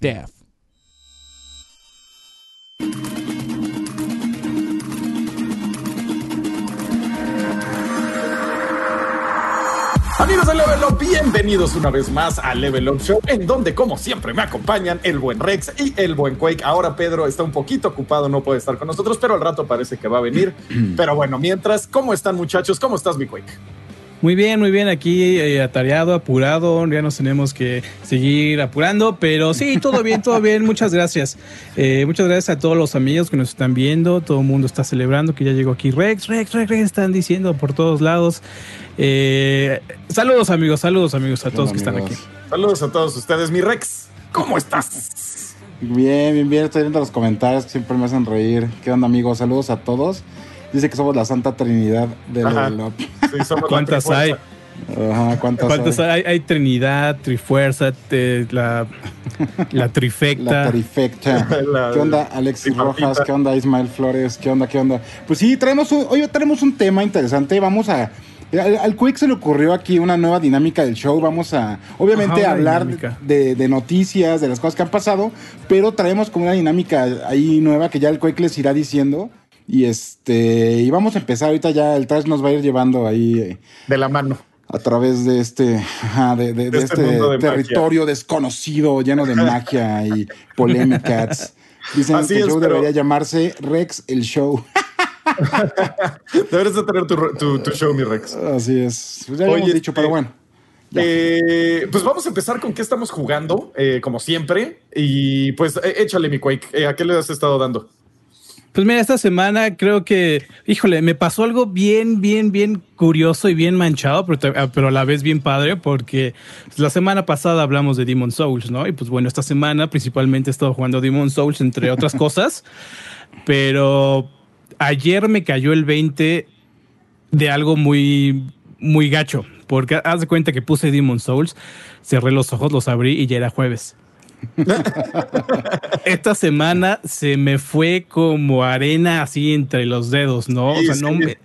Death. Amigos de Level Up, bienvenidos una vez más a Level Up Show, en donde, como siempre, me acompañan el buen Rex y el buen Quake. Ahora Pedro está un poquito ocupado, no puede estar con nosotros, pero al rato parece que va a venir. pero bueno, mientras, ¿cómo están, muchachos? ¿Cómo estás, mi Quake? Muy bien, muy bien. Aquí eh, atareado, apurado. Ya nos tenemos que seguir apurando. Pero sí, todo bien, todo bien. Muchas gracias. Eh, muchas gracias a todos los amigos que nos están viendo. Todo el mundo está celebrando que ya llegó aquí Rex, Rex, Rex, Rex. Están diciendo por todos lados. Eh, saludos, amigos. Saludos, amigos, a todos que están aquí. Saludos a todos ustedes. Mi Rex, ¿cómo estás? Bien, bien, bien. Estoy viendo los comentarios que siempre me hacen reír. ¿Qué onda, amigos? Saludos a todos. Dice que somos la Santa Trinidad del Level ¿Cuántas hay? Ajá, ¿cuántas, hay? hay? Trinidad, Trifuerza, la, la Trifecta. La Trifecta. ¿Qué onda, Alexis Rojas? ¿Qué onda, Ismael Flores? ¿Qué onda, qué onda? Pues sí, traemos hoy tenemos un tema interesante. Vamos a. Al, Quick se le ocurrió aquí una nueva dinámica del show. Vamos a, obviamente, hablar de, de, noticias, de las cosas que han pasado, pero traemos como una dinámica ahí nueva que ya el Quick les irá diciendo. Y este, y vamos a empezar ahorita ya, el trash nos va a ir llevando ahí. Eh, de la mano. A través de este, de, de, este, este territorio desconocido, lleno de magia y polémicas. Dicen que el show debería llamarse Rex el Show. Deberías de tener tu, show, mi Rex. Así es. Pues ya lo hemos dicho, pero este, bueno. Eh, pues vamos a empezar con qué estamos jugando, eh, como siempre. Y pues échale mi Quake. ¿A qué le has estado dando? Pues mira, esta semana creo que, híjole, me pasó algo bien, bien, bien curioso y bien manchado, pero, ah, pero a la vez bien padre, porque la semana pasada hablamos de Demon Souls, ¿no? Y pues bueno, esta semana principalmente he estado jugando Demon Souls, entre otras cosas, pero ayer me cayó el 20 de algo muy, muy gacho, porque haz de cuenta que puse Demon Souls, cerré los ojos, los abrí y ya era jueves. Esta semana se me fue como arena así entre los dedos, ¿no? o sea, no, me,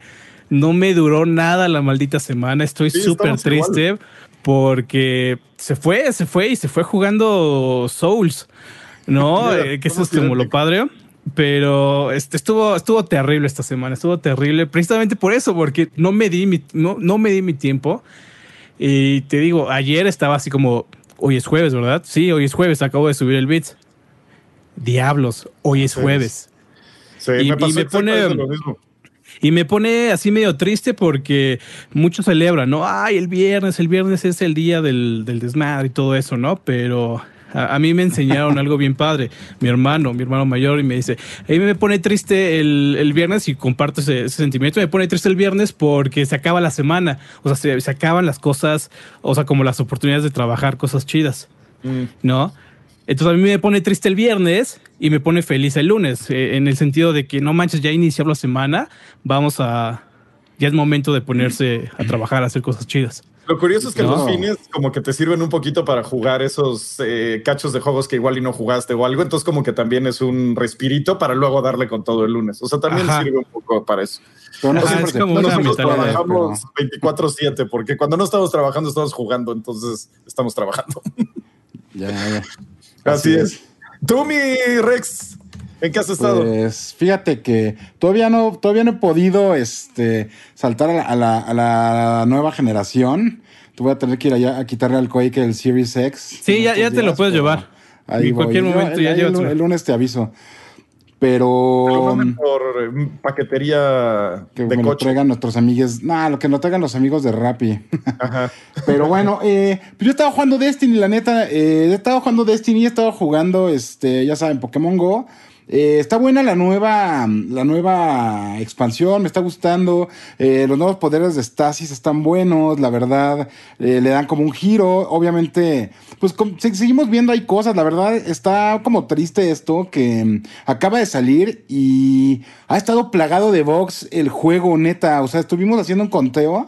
no me duró nada la maldita semana. Estoy súper triste porque se fue, se fue y se fue jugando Souls, ¿no? Eh, que eso es como lo padre. Pero este, estuvo, estuvo terrible esta semana, estuvo terrible precisamente por eso, porque no me di mi, no, no me di mi tiempo. Y te digo, ayer estaba así como, Hoy es jueves, ¿verdad? Sí, hoy es jueves, acabo de subir el beat. Diablos, hoy es jueves. Sí, y, me, pone y me pone así medio triste porque muchos celebran, ¿no? Ay, el viernes, el viernes es el día del, del desmadre y todo eso, ¿no? Pero a, mí me enseñaron algo bien padre. Mi hermano, mi hermano mayor, y me dice, a mí me pone triste el, viernes y comparto ese, sentimiento. Me pone triste el viernes porque se acaba la semana. O sea, se, acaban las cosas, o sea, como las oportunidades de trabajar cosas chidas. Mm. ¿No? Entonces a mí me pone triste el viernes y me pone feliz el lunes, eh, en el sentido de que no manches, ya iniciamos la semana, vamos a, ya es momento de ponerse a trabajar, a hacer cosas chidas. Lo curioso es que los fines como que te sirven un poquito para jugar esos eh, cachos de juegos que igual y no jugaste o algo, entonces como que también es un respirito para luego darle con todo el lunes. O sea, también sirve un poco para eso. es como nosotros trabajamos 24/7 porque cuando no estamos trabajando estamos jugando, entonces estamos trabajando. Ya, ya. Así, es. Tú, mi Rex, ¿En qué has estado? Pues fíjate que todavía no, todavía no he podido este, saltar a la, nueva generación. Te voy a tener que ir allá a quitarle al Quake el Series X. Sí, ya, ya te lo puedes llevar. Ahí en cualquier momento ya el, el, lunes te aviso. Pero. Um, por eh, paquetería que de me lo traigan nuestros amigos. Nah, lo que nos traigan los amigos de Rappi. Ajá. Pero bueno, eh, pues yo estaba jugando Destiny, la neta. Eh, he estado jugando Destiny, he estado jugando, este, ya saben, Pokémon Go. Eh, está buena la nueva, la nueva expansión, me está gustando. Eh, los nuevos poderes de Stasis están buenos, la verdad. Eh, le dan como un giro. Obviamente, pues seguimos viendo hay cosas. La verdad, está como triste esto que mm, acaba de salir y ha estado plagado de bugs el juego, neta. O sea, estuvimos haciendo un conteo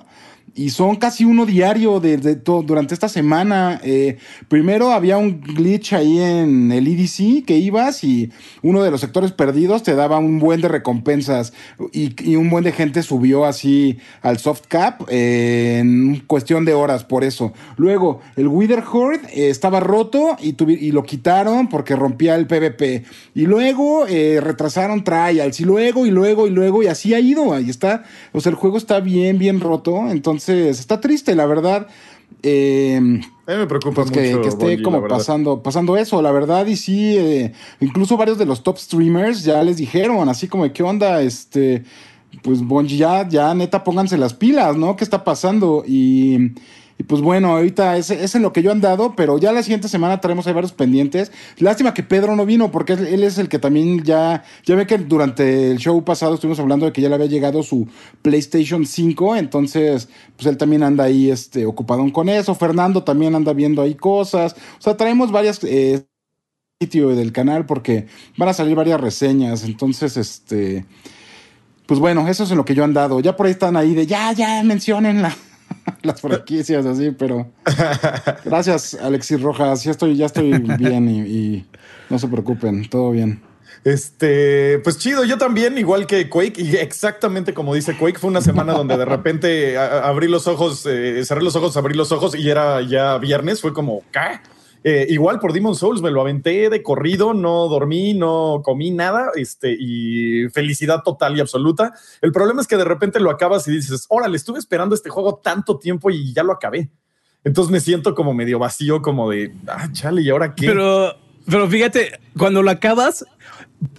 y son casi uno diario de, durante esta semana. Eh, primero había un glitch ahí en el EDC que ibas y uno de los sectores perdidos te daba un buen de recompensas y, un buen de gente subió así al soft cap eh, en cuestión de horas por eso. Luego el Wither Horde eh, estaba roto y, y, lo quitaron porque rompía el PvP. Y luego retrasaron trials y luego y luego y luego y así ha ido. Ahí está. O sea, el juego está bien, bien roto. Entonces está triste, la verdad. Eh, a mí me preocupa pues que, esté como pasando, pasando eso, la verdad. Y sí, eh, incluso varios de los top streamers ya les dijeron, así como, ¿qué onda? Este, pues Bungie, ya, ya neta, pónganse las pilas, ¿no? ¿Qué está pasando? Y y pues bueno, ahorita es, es, en lo que yo he andado, pero ya la siguiente semana traemos ahí varios pendientes. Lástima que Pedro no vino, porque él es el que también ya, ya ve que durante el show pasado estuvimos hablando de que ya le había llegado su PlayStation 5, entonces pues él también anda ahí este, ocupado con eso. Fernando también anda viendo ahí cosas. O sea, traemos varias... Eh, sitio del canal porque van a salir varias reseñas, entonces este pues bueno, eso es en lo que yo he andado. Ya por ahí están ahí de ya, ya, mencionenla. las franquicias así, pero gracias Alexis Rojas, ya estoy, ya estoy bien y, no se preocupen, todo bien. Este, pues chido, yo también, igual que Quake, y exactamente como dice Quake, fue una semana donde de repente abrí los ojos, eh, cerré los ojos, abrí los ojos y era ya viernes, fue como, ¿qué? Eh, igual por Demon Souls me lo aventé de corrido, no dormí, no comí nada, este, y felicidad total y absoluta. El problema es que de repente lo acabas y dices, órale, estuve esperando este juego tanto tiempo y ya lo acabé. Entonces me siento como medio vacío, como de, ah, chale, ¿y ahora qué? Pero, pero fíjate, cuando lo acabas,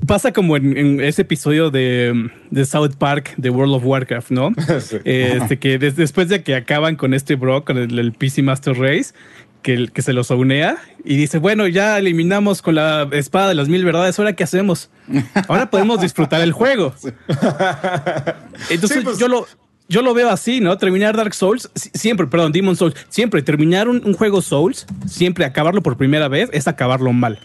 pasa como en, ese episodio de, South Park de World of Warcraft, ¿no? Este que después de que acaban con este bro, con el, el PC Master Race, que, que se los aunea y dice, bueno, ya eliminamos con la espada de las mil verdades, ¿ahora qué hacemos? Ahora podemos disfrutar el juego. Entonces pues. yo lo... Yo lo veo así, ¿no? Terminar Dark Souls, siempre, perdón, Demon Souls, siempre terminar un juego Souls, siempre acabarlo por primera vez es acabarlo mal.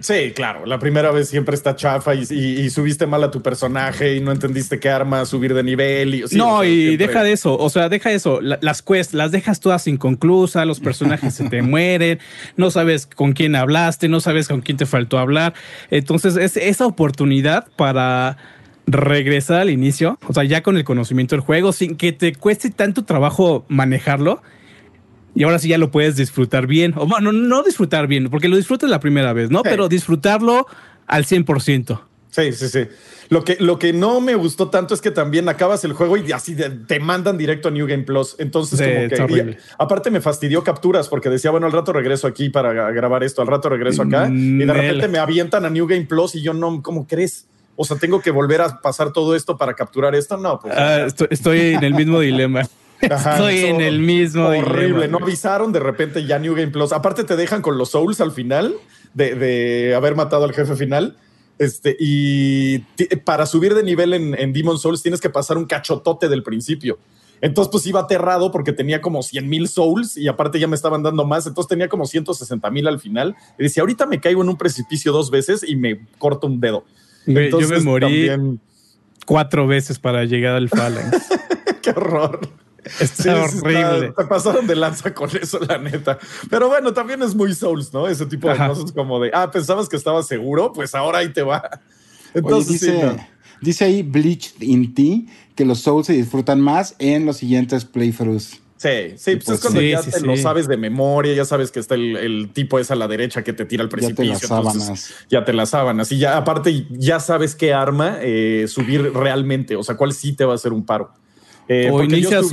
Sí, claro. La primera vez siempre está chafa y, subiste mal a tu personaje y no entendiste qué arma subir de nivel. Y, no, y deja de eso. O sea, deja eso. las quests las dejas todas inconclusas, los personajes se te mueren, no sabes con quién hablaste, no sabes con quién te faltó hablar. Entonces, es esa oportunidad para regresar al inicio, o sea, ya con el conocimiento del juego, sin que te cueste tanto trabajo manejarlo y ahora sí ya lo puedes disfrutar bien. O bueno, no disfrutar bien, porque lo disfrutas la primera vez, ¿no? Pero disfrutarlo al 100%. Sí, sí, sí. Lo que, lo que no me gustó tanto es que también acabas el juego y así te mandan directo a New Game Plus. Entonces, como que. aparte, me fastidió capturas porque decía, bueno, al rato regreso aquí para grabar esto, al rato regreso acá. y de repente me avientan a New Game Plus y yo no, ¿cómo crees? O sea, tengo que volver a pasar todo esto para capturar esto. No, pues. Ah, estoy en el mismo dilema. Estoy en el mismo. Horrible. No avisaron de repente ya New Game Plus. Aparte, te dejan con los Souls al final de, haber matado al jefe final. Este, y para subir de nivel en, en, Demon Souls tienes que pasar un cachotote del principio. Entonces, pues iba aterrado porque tenía como 100 mil souls y aparte ya me estaban dando más. Entonces tenía como 160 mil al final. Y decía, ahorita me caigo en un precipicio dos veces y me corto un dedo. Entonces, Yo me morí cuatro veces para llegar al Phalanx. Qué horror. Está horrible. te pasaron de lanza con eso, la neta. Pero bueno, también es muy Souls, ¿no? Ese tipo de cosas como de, ah, pensabas que estabas seguro, pues ahora ahí te va. Entonces, dice, dice ahí Bleached in T que los Souls se disfrutan más en los siguientes playthroughs. Sí, sí, pues, es cuando ya te lo sabes de memoria, ya sabes que está el, tipo es a la derecha que te tira al precipicio. Ya te las sábanas. Ya te las sábanas. Y ya, aparte, ya sabes qué arma eh, subir realmente, o sea, cuál sí te va a hacer un paro. Eh, o inicias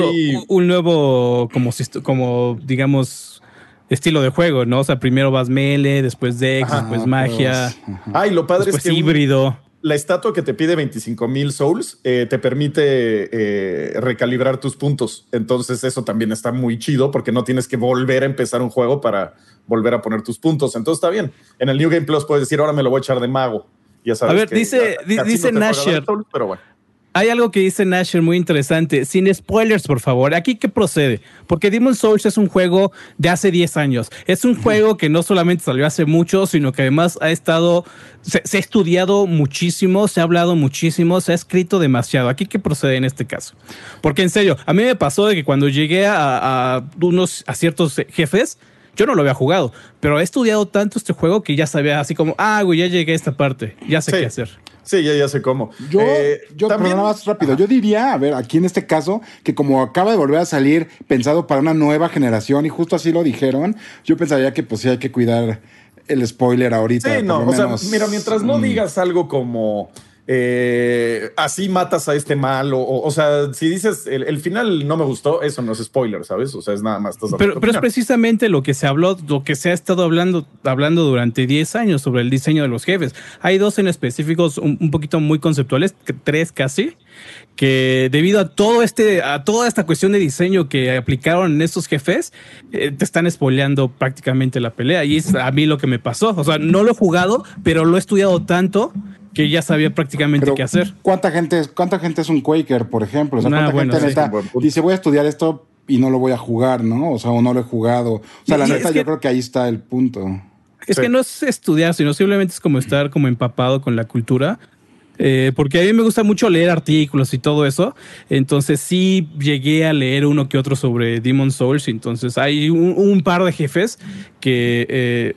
un nuevo, como, como digamos, estilo de juego, ¿no? O sea, primero vas melee, después Dex, después magia. Ay, lo padre es que híbrido. la estatua que te pide 25 mil souls eh, te permite eh, recalibrar tus puntos. Entonces, eso también está muy chido porque no tienes que volver a empezar un juego para volver a poner tus puntos. Entonces, está bien. En el New Game Plus puedes decir, ahora me lo voy a echar de mago. Ya sabes a ver, dice, dice Nasher. pero bueno hay algo que dice Nasher muy interesante. Sin spoilers, por favor. Aquí, ¿qué procede? Porque Demon Souls es un juego de hace 10 años. Es un juego que no solamente salió hace mucho, sino que además ha estado. Se, ha estudiado muchísimo, se ha hablado muchísimo, se ha escrito demasiado. Aquí, ¿qué procede en este caso? Porque en serio, a mí me pasó de que cuando llegué a, a unos a ciertos jefes, yo no lo había jugado, pero he estudiado tanto este juego que ya sabía así como, ah, güey, ya llegué a esta parte, ya sé qué hacer. Sí, ya, ya sé cómo. Yo, eh, yo también... pero nada más rápido. Yo diría, a ver, aquí en este caso, que como acaba de volver a salir pensado para una nueva generación y justo así lo dijeron, yo pensaría que pues sí hay que cuidar el spoiler ahorita. Sí, no, o sea, mira, mientras no mm. digas algo como eh, así matas a este mal, o, o, sea, si dices el, final no me gustó, eso no es spoiler, ¿sabes? O sea, es nada más. Pero, pero es precisamente lo que se habló, lo que se ha estado hablando, hablando durante 10 años sobre el diseño de los jefes. Hay dos en específicos un, poquito muy conceptuales, tres casi, que debido a todo este, a toda esta cuestión de diseño que aplicaron en estos jefes, eh, te están spoileando prácticamente la pelea. Y es a mí lo que me pasó. O sea, no lo he jugado, pero lo he estudiado tanto que ya sabía prácticamente qué hacer. ¿Cuánta gente, ¿Cuánta gente es un Quaker, por ejemplo? O sea, ¿cuánta gente neta dice voy a estudiar esto y no lo voy a jugar, ¿no? O sea, o no lo he jugado. O sea, la neta, yo creo que ahí está el punto. Es que no es estudiar, sino simplemente es como estar como empapado con la cultura. Eh, porque a mí me gusta mucho leer artículos y todo eso. Entonces sí llegué a leer uno que otro sobre Demon Souls. Entonces hay un, par de jefes que eh,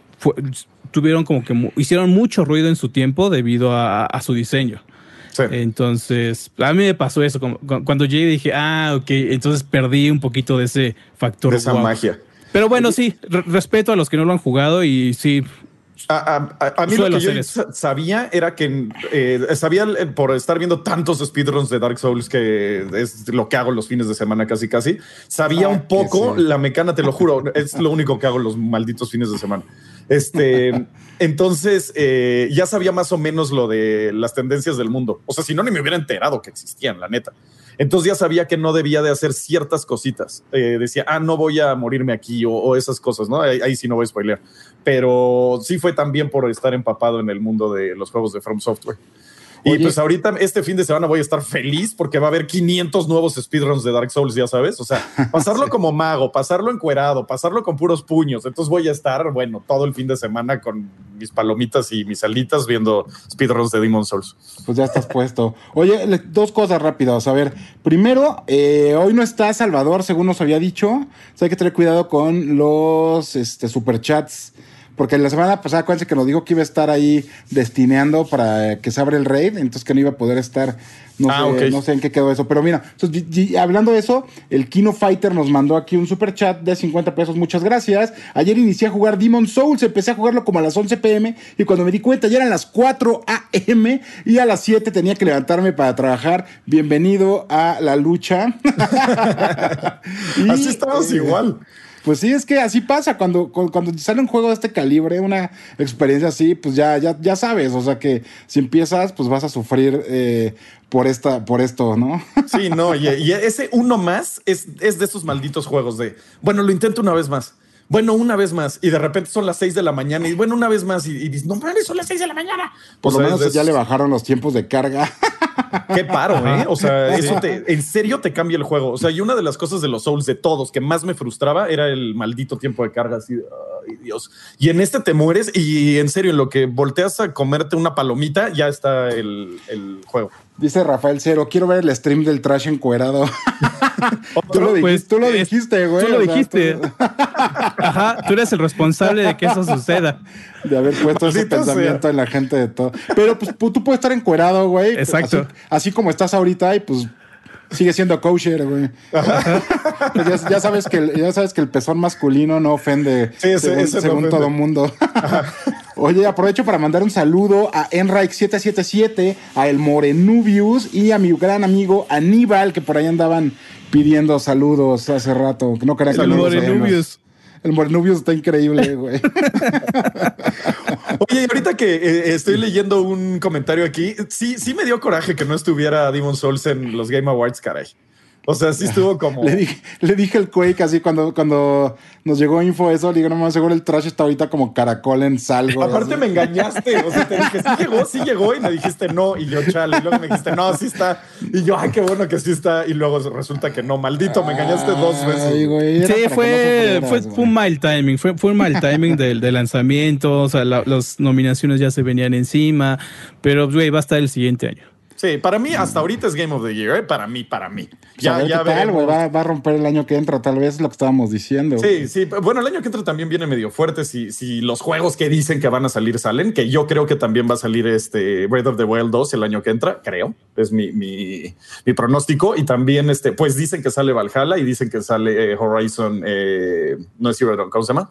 tuvieron como que hicieron mucho ruido en su tiempo debido a, su diseño. Entonces, a mí me pasó eso. Cuando llegué dije, ah, ok, entonces perdí un poquito de ese factor. De esa magia. Pero bueno, sí, respeto a los que no lo han jugado y sí. A, mí lo que yo sabía era que eh, sabía por estar viendo tantos speedruns de Dark Souls que es lo que hago los fines de semana casi casi. Sabía ah, un poco la mecánica, te lo juro, es lo único que hago los malditos fines de semana. Este, entonces eh, ya sabía más o menos lo de las tendencias del mundo. O sea, si no, ni me hubiera enterado que existían, la neta. Entonces ya sabía que no debía de hacer ciertas cositas. Eh, decía, ah, no voy a morirme aquí o, esas cosas, ¿no? Ahí, sí no voy a spoilear. Pero sí fue también por estar empapado en el mundo de los juegos de From Software. Y pues ahorita, este fin de semana voy a estar feliz porque va a haber 500 nuevos speedruns de Dark Souls, ya sabes. O sea, pasarlo como mago, pasarlo encuerado, pasarlo con puros puños. Entonces voy a estar, bueno, todo el fin de semana con mis palomitas y mis alitas viendo speedruns de Demon Souls. Pues ya estás puesto. Oye, dos cosas rápidas. A ver, primero, eh, hoy no está Salvador, según nos había dicho. O sea, hay que tener cuidado con los este, superchats porque la semana pasada, acuérdense que nos dijo que iba a estar ahí destineando para que se abra el raid, entonces que no iba a poder estar. No, ah, sé, no sé en qué quedó eso. Pero mira, hablando de eso, el Kino Fighter nos mandó aquí un super chat de 50 pesos. Muchas gracias. Ayer inicié a jugar Demon Souls. Empecé a jugarlo como a las 11 pm. Y cuando me di cuenta ya eran las 4 am. Y a las 7 tenía que levantarme para trabajar. Bienvenido a la lucha. Así estamos igual. Pues sí, es que así pasa. Cuando, cuando sale un juego de este calibre, una experiencia así, pues ya, ya, ya sabes. O sea que si empiezas, pues vas a sufrir eh, por esta, por esto, ¿no? Sí, no, y, ese uno más es, es de esos malditos juegos de bueno, lo intento una vez más bueno, una vez más, y de repente son las seis de la mañana, y bueno, una vez más, y, dices, no mames, son las seis de la mañana. Por lo menos ya le bajaron los tiempos de carga. Qué paro, ¿eh? O sea, eso te, en serio te cambia el juego. O sea, y una de las cosas de los Souls de todos que más me frustraba era el maldito tiempo de carga, así ay, Dios. Y en este te mueres, y en serio, en lo que volteas a comerte una palomita, ya está el, el juego. Dice Rafael Cero, quiero ver el stream del trash encuerado. tú, lo pues, tú, lo dijiste, güey. Tú lo dijiste. Ajá, tú eres el responsable de que eso suceda. De haber puesto ese pensamiento en la gente de todo. Pero pues tú puedes estar encuerado, güey. Exacto. Así, como estás ahorita y pues sigue siendo kosher, güey. Pues ya, sabes que el, ya sabes que el pezón masculino no ofende sí, según, según todo mundo. Oye, aprovecho para mandar un saludo a Enrique777, a El Morenubius y a mi gran amigo Aníbal, que por ahí andaban pidiendo saludos hace rato. No quería que El Morenubius. El Morenubius está increíble, güey. Oye, ahorita que eh, estoy leyendo un comentario aquí, sí, sí me dio coraje que no estuviera Demon Souls en los Game Awards, caray. O sea, sí estuvo como. le, dije, le dije el Quake así cuando, cuando nos llegó info eso, le dije, no más seguro el trash está ahorita como caracol en salgo. Aparte me engañaste. O sea, te dije, sí llegó, sí llegó. Y me dijiste no. Y yo, chale. Y luego me dijiste, no, sí está. Y yo, ay, qué bueno que sí está. Y luego resulta que no. Maldito, me engañaste dos veces. sí, fue, fue, un mal timing. Fue, fue un mal timing del, lanzamiento. O sea, las nominaciones ya se venían encima. Pero, güey, va a estar el siguiente año. Sí, para mí hasta ahorita es Game of the Year, ¿eh? para mí, para mí. Pues ya, ya va, va, a romper el año que entra, tal vez es lo que estábamos diciendo. Sí, sí. Bueno, el año que entra también viene medio fuerte si, si los juegos que dicen que van a salir salen, que yo creo que también va a salir este Breath of the Wild 2 el año que entra, creo. Es mi, mi, mi pronóstico. Y también, este, pues dicen que sale Valhalla y dicen que sale eh, Horizon, eh, no es Zero ¿cómo se llama?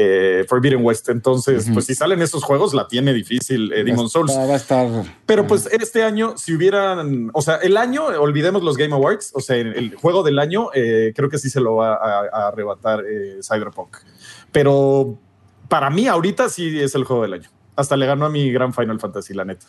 Eh, Forbidden West. Entonces, pues si salen esos juegos, la tiene difícil eh, Demon Souls. Va a estar. Pero pues este año, si hubieran, o sea, el año, olvidemos los Game Awards, o sea, el, juego del año, eh, creo que sí se lo va a, arrebatar eh, Cyberpunk. Pero para mí, ahorita sí es el juego del año. Hasta le ganó a mi gran Final Fantasy, la neta.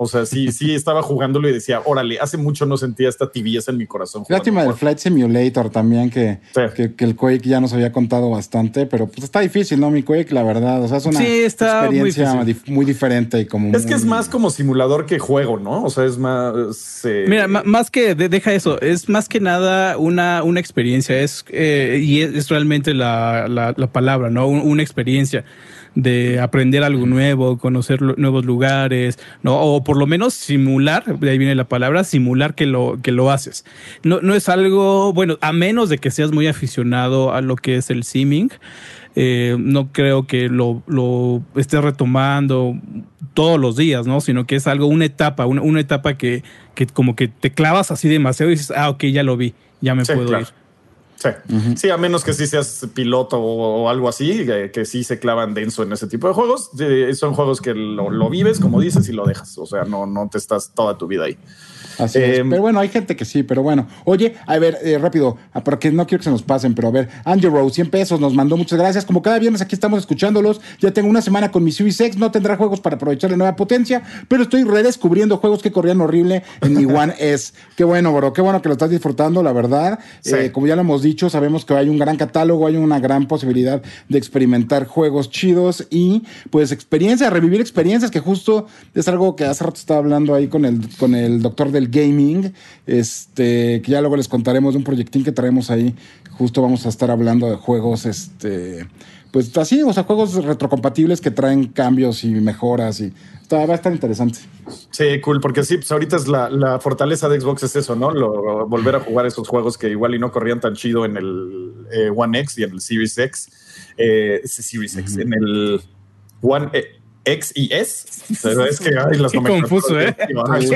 O sea, sí, sí estaba jugándolo y decía, órale, hace mucho no sentía esta tibieza en mi corazón. Lástima del Flight Simulator también, que, que, el Quake ya nos había contado bastante, pero pues está difícil, ¿no? Mi Quake, la verdad. O sea, es una experiencia muy, diferente y como. Es que es más como simulador que juego, ¿no? O sea, es más. Eh, Mira, más que deja eso, es más que nada una, una experiencia, es eh, y es, realmente la, la, palabra, ¿no? una experiencia de aprender algo nuevo, conocer nuevos lugares, ¿no? O por lo menos simular, de ahí viene la palabra, simular que lo, que lo haces. No, no es algo, bueno, a menos de que seas muy aficionado a lo que es el simming, eh, no creo que lo, lo estés retomando todos los días, ¿no? Sino que es algo, una etapa, una, etapa que, que, como que te clavas así demasiado y dices, ah, ok, ya lo vi, ya me puedo ir. Sí. sí, a menos que sí seas piloto o, algo así, que, sí se clavan denso en ese tipo de juegos. son juegos que lo, lo, vives, como dices, y lo dejas. O sea, no, no te estás toda tu vida ahí. Así es. Em, pero bueno, hay gente que sí, pero bueno. Oye, a ver, eh, rápido, ah, porque no quiero que se nos pasen, pero a ver, Andrew Rose, 100 pesos, nos mandó muchas gracias. Como cada viernes aquí estamos escuchándolos. Ya tengo una semana con mi Series X, no tendrá juegos para aprovechar la nueva potencia, pero estoy redescubriendo juegos que corrían horrible en mi One S. Qué bueno, bro, qué bueno que lo estás disfrutando, la verdad. Eh, como ya lo hemos dicho, sabemos que hay un gran catálogo, hay una gran posibilidad de experimentar juegos chidos y pues experiencias, revivir experiencias, que justo es algo que hace rato estaba hablando ahí con el, con el doctor del gaming, este, que ya luego les contaremos de un proyectín que traemos ahí. Justo vamos a estar hablando de juegos, este, pues así, o sea, juegos retrocompatibles que traen cambios y mejoras y va a estar interesante. Sí, cool, porque sí, pues ahorita es la, fortaleza de Xbox es eso, ¿no? Lo, volver a jugar esos juegos que igual y no corrían tan chido en el eh, One X y en el Series X. Eh, Series X, en el One, eh, X y S, pero es que hay las confuso, ¿eh?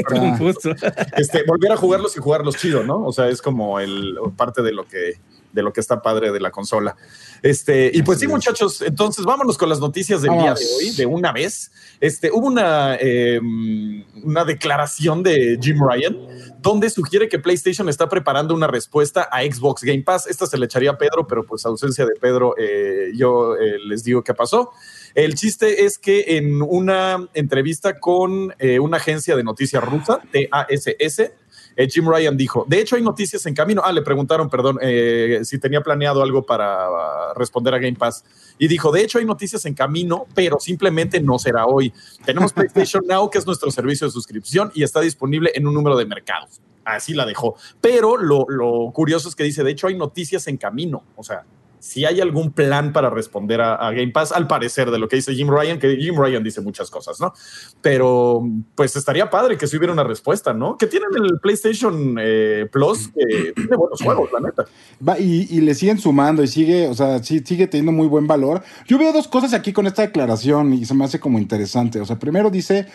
confuso. Este, volver a jugarlos y jugarlos chido, ¿no? O sea, es como el parte de lo que de lo que está padre de la consola. Este, y pues sí, muchachos, entonces vámonos con las noticias del día de hoy, de una vez. Este, hubo una, em, una declaración de Jim Ryan donde sugiere que PlayStation está preparando una respuesta a Xbox Game Pass. Esta se le echaría a Pedro, pero pues ausencia de Pedro, eh, yo eh, les digo qué pasó. El chiste es que en una entrevista con eh, una agencia de noticias rusa, TASS, eh, Jim Ryan dijo, de hecho hay noticias en camino. Ah, le preguntaron, perdón, eh, si tenía planeado algo para responder a Game Pass. Y dijo, de hecho hay noticias en camino, pero simplemente no será hoy. Tenemos PlayStation Now, que es nuestro servicio de suscripción y está disponible en un número de mercados. Así la dejó. Pero lo, lo curioso es que dice, de hecho hay noticias en camino. O sea, si hay algún plan para responder a, Game Pass, al parecer de lo que dice Jim Ryan, que Jim Ryan dice muchas cosas, ¿no? Pero pues estaría padre que si hubiera una respuesta, ¿no? Que tienen el PlayStation eh, Plus, que tiene buenos juegos, la neta. Va, y, le siguen sumando y sigue, o sea, sí, sigue teniendo muy buen valor. Yo veo dos cosas aquí con esta declaración y se me hace como interesante. O sea, primero dice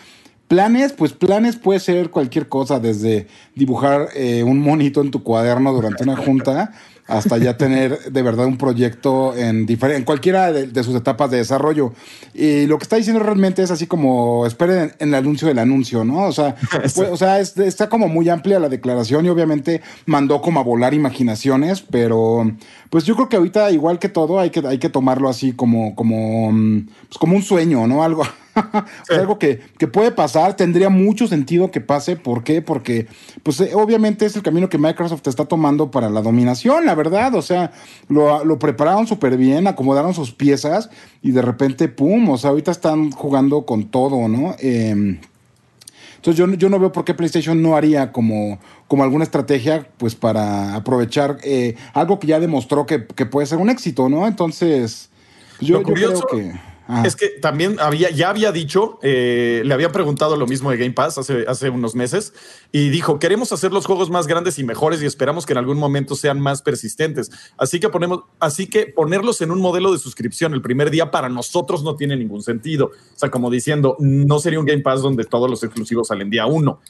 Planes, pues planes puede ser cualquier cosa, desde dibujar eh, un monito en tu cuaderno durante una junta hasta ya tener de verdad un proyecto en, en cualquiera de, sus etapas de desarrollo. Y lo que está diciendo realmente es así como, esperen en, el anuncio del anuncio, ¿no? O sea, o sea está como muy amplia la declaración y obviamente mandó como a volar imaginaciones, pero pues yo creo que ahorita, igual que todo, hay que, hay que tomarlo así como, como, pues como un sueño, ¿no? Algo, es algo que, puede pasar, tendría mucho sentido que pase. ¿Por qué? Porque, pues, eh, obviamente es el camino que Microsoft está tomando para la dominación, la verdad. O sea, lo, lo prepararon súper bien, acomodaron sus piezas y de repente, pum, o sea, ahorita están jugando con todo, ¿no? Eh, entonces yo, yo no veo por qué PlayStation no haría como, como alguna estrategia pues para aprovechar eh, algo que ya demostró que, puede ser un éxito, ¿no? Entonces yo, yo creo que... Es que también había, ya había dicho, eh, le había preguntado lo mismo de Game Pass hace, hace unos meses y dijo, queremos hacer los juegos más grandes y mejores y esperamos que en algún momento sean más persistentes. Así que ponemos, así que ponerlos en un modelo de suscripción el primer día para nosotros no tiene ningún sentido. O sea, como diciendo, no sería un Game Pass donde todos los exclusivos salen día uno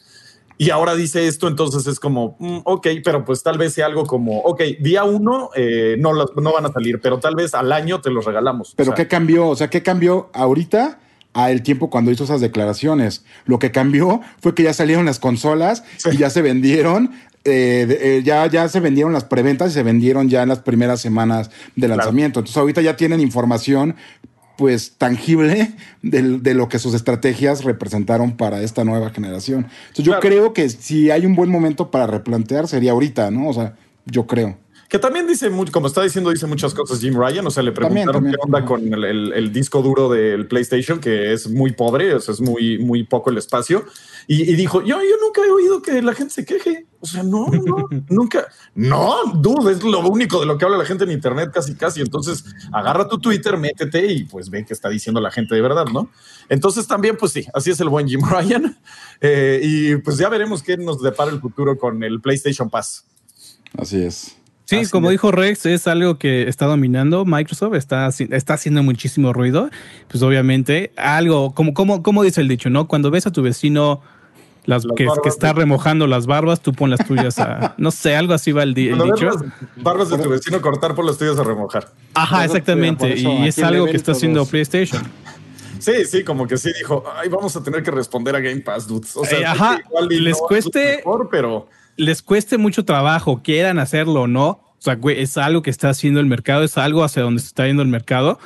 y ahora dice esto, entonces es como, mm, ok, pero pues tal vez sea algo como, ok, día uno eh, no, no van a salir, pero tal vez al año te los regalamos. Pero ¿qué cambió? O sea, ¿qué cambió ahorita? a el tiempo cuando hizo esas declaraciones. Lo que cambió fue que ya salieron las consolas y ya se vendieron. Eh, eh, ya, ya se vendieron las preventas y se vendieron ya en las primeras semanas de lanzamiento. Entonces ahorita ya tienen información pues tangible de, lo que sus estrategias representaron para esta nueva generación. Entonces yo creo que si hay un buen momento para replantear sería ahorita, ¿no? O sea, yo creo. Que también dice, como está diciendo, dice muchas cosas Jim Ryan. O sea, le preguntaron qué onda con el, disco duro del PlayStation, que es muy pobre, o sea, es muy, muy poco el espacio. Y, dijo, yo, yo nunca he oído que la gente se queje. O sea, no, no, nunca. No, dude, es lo único de lo que habla la gente en Internet casi, casi. Entonces, agarra tu Twitter, métete y pues ve qué está diciendo la gente de verdad, ¿no? Entonces, también, pues sí, así es el buen Jim Ryan. Eh, y pues ya veremos qué nos depara el futuro con el PlayStation Pass. Así es. Sí, como dijo Rex, es algo que está dominando Microsoft, está, está haciendo muchísimo ruido. Pues obviamente, algo, como, como, como dice el dicho, ¿no? Cuando ves a tu vecino las, que, está remojando las barbas, tú pon las tuyas a. No sé, algo así va el, dicho. Las barbas de tu vecino cortar, por las tuyas a remojar. Ajá, exactamente. y es algo que está haciendo PlayStation. Sí, sí, como que sí dijo, ay, vamos a tener que responder a Game Pass, dudes. O sea, eh, ajá, les cueste, pero les cueste mucho trabajo, quieran hacerlo o no. O sea, güey, es algo que está haciendo el mercado, es algo hacia donde se está yendo el mercado.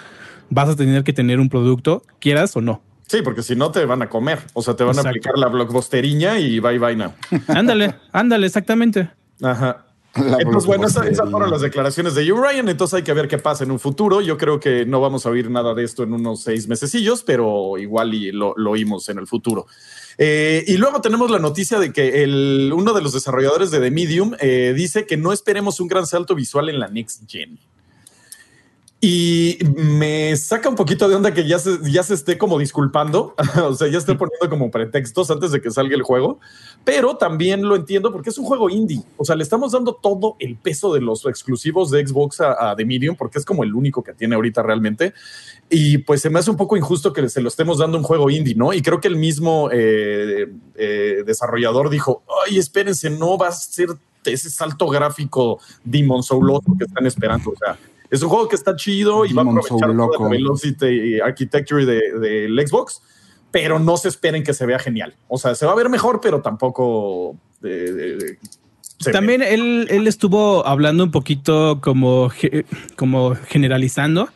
Vas a tener que tener un producto, quieras o no. Sí, porque si no te van a comer. O sea, te van a aplicar la blockbusteriña y bye bye now. ándale, ándale, exactamente. Ajá. entonces, bueno, esas, fueron las declaraciones de Ryan. Entonces hay que ver qué pasa en un futuro. Yo creo que no vamos a oír nada de esto en unos seis mesecillos, pero igual y lo, oímos en el futuro. Eh, y luego tenemos la noticia de que el, uno de los desarrolladores de The Medium eh, dice que no esperemos un gran salto visual en la Next Gen. Y me saca un poquito de onda que ya se, ya se esté como disculpando, o sea, ya esté poniendo como pretextos antes de que salga el juego, pero también lo entiendo porque es un juego indie, o sea, le estamos dando todo el peso de los exclusivos de Xbox a, The Medium porque es como el único que tiene ahorita realmente, y pues se me hace un poco injusto que se lo estemos dando un juego indie, ¿no? Y creo que el mismo eh, eh, desarrollador dijo, ay, espérense, no va a ser ese salto gráfico Demon Souloso que están esperando, o sea es un juego que está chido y va a aprovechar la velocity y architecture del de, Xbox, pero no se esperen que se vea genial. O sea, se va a ver mejor, pero tampoco también él, él, estuvo hablando un poquito como, como generalizando,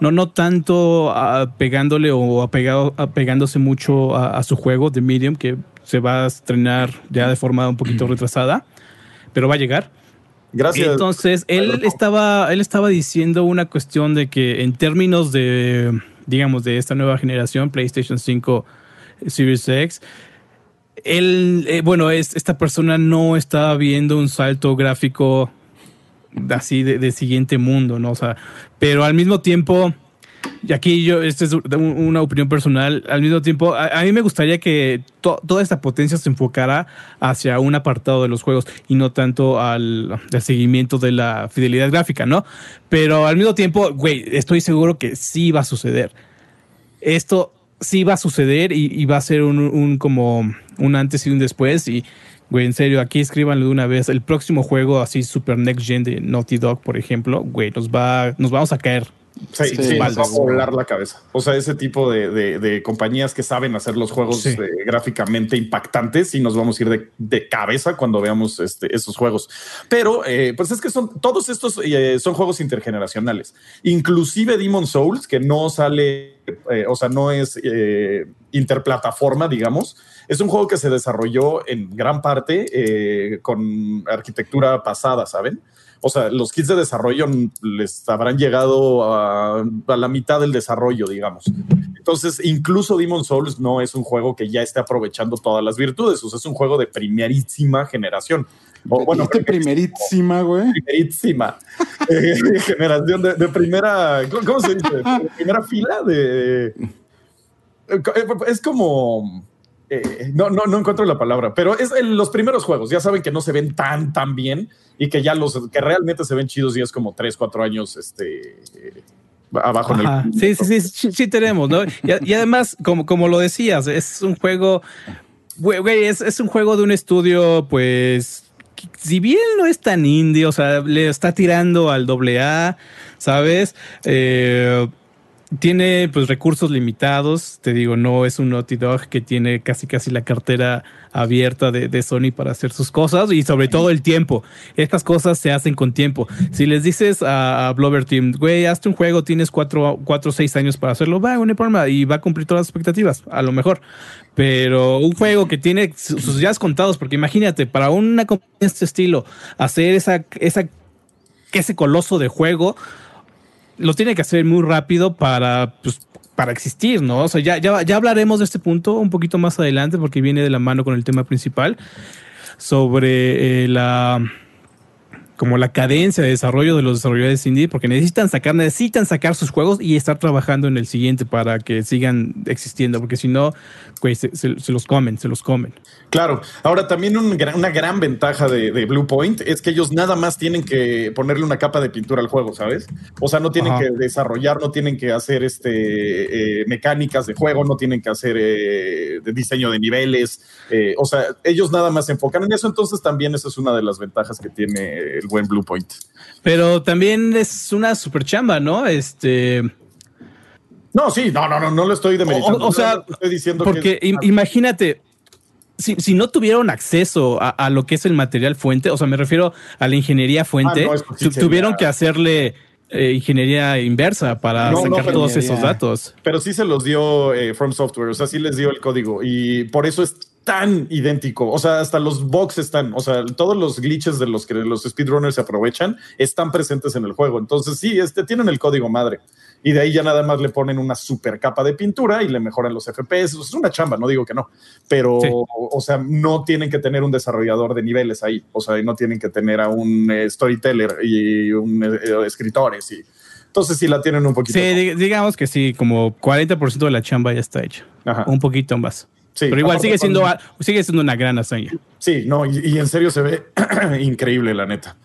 no, no tanto pegándole o apegado, apegándose mucho a, a, su juego de Medium, que se va a estrenar ya de forma un poquito retrasada, pero va a llegar. Gracias. Entonces, él estaba, él estaba diciendo una cuestión de que en términos de, digamos, de esta nueva generación, PlayStation 5 Series X, él, eh, bueno, es, esta persona no estaba viendo un salto gráfico así de, de, siguiente mundo, ¿no? O sea, pero al mismo tiempo y aquí yo, esta es una opinión personal, al mismo tiempo, a, mí me gustaría que toda esta potencia se enfocara hacia un apartado de los juegos y no tanto al, seguimiento de la fidelidad gráfica, ¿no? Pero al mismo tiempo, güey, estoy seguro que sí va a suceder. Esto sí va a suceder y, va a ser un, como un antes y un después y Güey, en serio, aquí escríbanlo de una vez. El próximo juego así super next gen de Naughty Dog, por ejemplo, güey, nos va, nos vamos a caer Sí, sí, va a volar la cabeza. O sea, ese tipo de, compañías que saben hacer los juegos eh, gráficamente impactantes y nos vamos a ir de, cabeza cuando veamos este, esos juegos. Pero, eh, pues es que son todos estos eh, son juegos intergeneracionales. Inclusive Demon Souls, que no sale o sea, no es interplataforma, digamos. Es un juego que se desarrolló en gran parte con arquitectura pasada, ¿saben? O sea, los kits de desarrollo les habrán llegado a, a, la mitad del desarrollo, digamos. Entonces, incluso Demon Souls no es un juego que ya esté aprovechando todas las virtudes, o sea, es un juego de primerísima generación. O, bueno, primerísima, güey. Primerísima. eh, generación de, de, primera, ¿cómo se dice? De primera fila de... Es como... Eh, no, no, no encuentro la palabra, pero es en los primeros juegos. Ya saben que no se ven tan, tan bien y que ya los que realmente se ven chidos y es como 3, 4 años este, eh, abajo en el. Sí, sí, sí, sí, tenemos, ¿no? Y, y, además, como, como lo decías, es un juego, güey, es, es un juego de un estudio, pues, si bien no es tan indie, o sea, le está tirando al doble A, ¿sabes? Eh, tiene pues recursos limitados, te digo, no es un Naughty Dog que tiene casi casi la cartera abierta de, Sony para hacer sus cosas y sobre todo el tiempo. Estas cosas se hacen con tiempo. Si les dices a, a Blover Team, güey, hazte un juego, tienes cuatro o seis años para hacerlo, va, no hay problema y va a cumplir todas las expectativas, a lo mejor. Pero un juego que tiene sus días contados, porque imagínate, para una compañía de este estilo, hacer esa, esa, ese coloso de juego, lo tiene que hacer muy rápido para, pues, para existir, ¿no? O sea, ya, ya, ya hablaremos de este punto un poquito más adelante porque viene de la mano con el tema principal sobre eh, la como la cadencia de desarrollo de los desarrolladores indie, porque necesitan sacar, necesitan sacar sus juegos y estar trabajando en el siguiente para que sigan existiendo, porque si no, pues se, se, se, los comen, se los comen. Claro. Ahora, también un una gran ventaja de, de, Blue Point es que ellos nada más tienen que ponerle una capa de pintura al juego, ¿sabes? O sea, no tienen Ajá. que desarrollar, no tienen que hacer este eh, mecánicas de juego, no tienen que hacer eh, de diseño de niveles. Eh, o sea, ellos nada más se enfocan en eso, entonces también esa es una de las ventajas que tiene el buen Blue Point. Pero también es una super chamba, ¿no? Este. No, sí, no, no, no, no lo estoy demeritando. O, o sea, no, estoy diciendo porque que imagínate, si, si, no tuvieron acceso a, a, lo que es el material fuente, o sea, me refiero a la ingeniería fuente, ah, no, tu, tuvieron que hacerle eh, ingeniería inversa para no, sacar no, todos esos datos. Pero sí se los dio eh, From Software, o sea, sí les dio el código y por eso es tan idéntico. O sea, hasta los bugs están, o sea, todos los glitches de los que los speedrunners se aprovechan están presentes en el juego. Entonces, sí, este, tienen el código madre. Y de ahí ya nada más le ponen una super capa de pintura y le mejoran los FPS. Es una chamba, no digo que no. Pero, sí. o, o, sea, no tienen que tener un desarrollador de niveles ahí. O sea, no tienen que tener a un eh, storyteller y un eh, escritores y. Entonces sí la tienen un poquito. Sí, digamos que sí, como 40% de la chamba ya está hecha. Ajá. Un poquito más. Sí, pero igual sigue siendo, sigue siendo una gran hazaña. Sí, no, y, y en serio se ve increíble, la neta.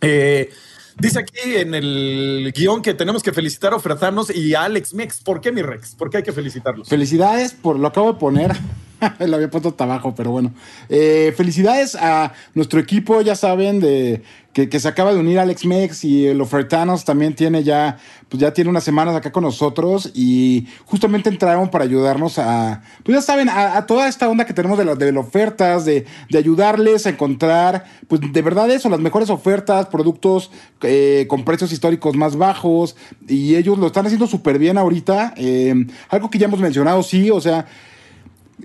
Eh, dice aquí en el guion que tenemos que felicitar a Ofertanos y a Alex Mex. ¿Por qué, mi Rex? ¿Por qué hay que felicitarlos? Felicidades por lo acabo de poner. Lo había puesto abajo, pero bueno. Eh, felicidades a nuestro equipo, ya saben, de que, se acaba de unir Alex Mex y el Ofertanos también tiene ya, pues ya tiene unas semanas acá con nosotros y justamente entraron para ayudarnos a, pues ya saben, a, toda esta onda que tenemos de las de ofertas, de, de, ayudarles a encontrar, pues de verdad eso, las mejores ofertas, productos eh, con precios históricos más bajos y ellos lo están haciendo súper bien ahorita. Eh, algo que ya hemos mencionado, sí, o sea,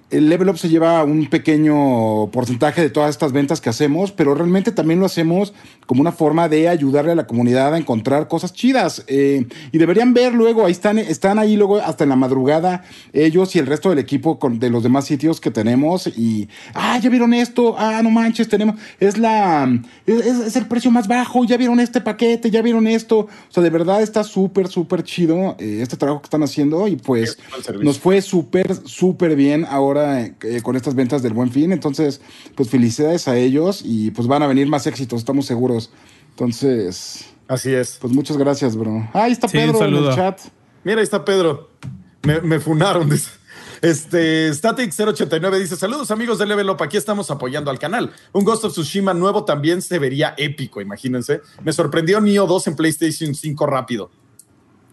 el Level Up se lleva un pequeño porcentaje de todas estas ventas que hacemos, pero realmente también lo hacemos como una forma de ayudarle a la comunidad a encontrar cosas chidas. Eh, y deberían ver luego, ahí están, están ahí luego hasta en la madrugada ellos y el resto del equipo con, de los demás sitios que tenemos. Y, ah, ya vieron esto, ah, no manches, tenemos, es la, es, es el precio más bajo, ya vieron este paquete, ya vieron esto. O sea, de verdad está súper, súper chido eh, este trabajo que están haciendo y pues nos fue súper, súper bien ahora eh, con estas ventas del buen fin. Entonces, pues felicidades a ellos y pues van a venir más éxitos, estamos seguros. Entonces. Así es. Pues muchas gracias, bro. Ah, ahí está sí, Pedro en el chat. Mira, ahí está Pedro. Me, me funaron, dice. Este, Static089 dice: Saludos amigos de Level Up, aquí estamos apoyando al canal. Un Ghost of Tsushima nuevo también se vería épico, imagínense. Me sorprendió Neo 2 en PlayStation 5 rápido.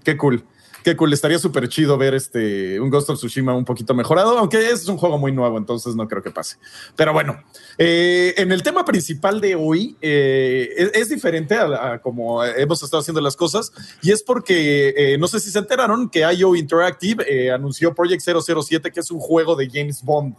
Qué cool. Qué cool. Estaría súper chido ver este, un Ghost of Tsushima un poquito mejorado, aunque es un juego muy nuevo, entonces no creo que pase. Pero bueno, eh, en el tema principal de hoy eh, es, diferente a, como hemos estado haciendo las cosas y es porque eh, no sé si se enteraron que IO Interactive anunció Project 007, que es un juego de James Bond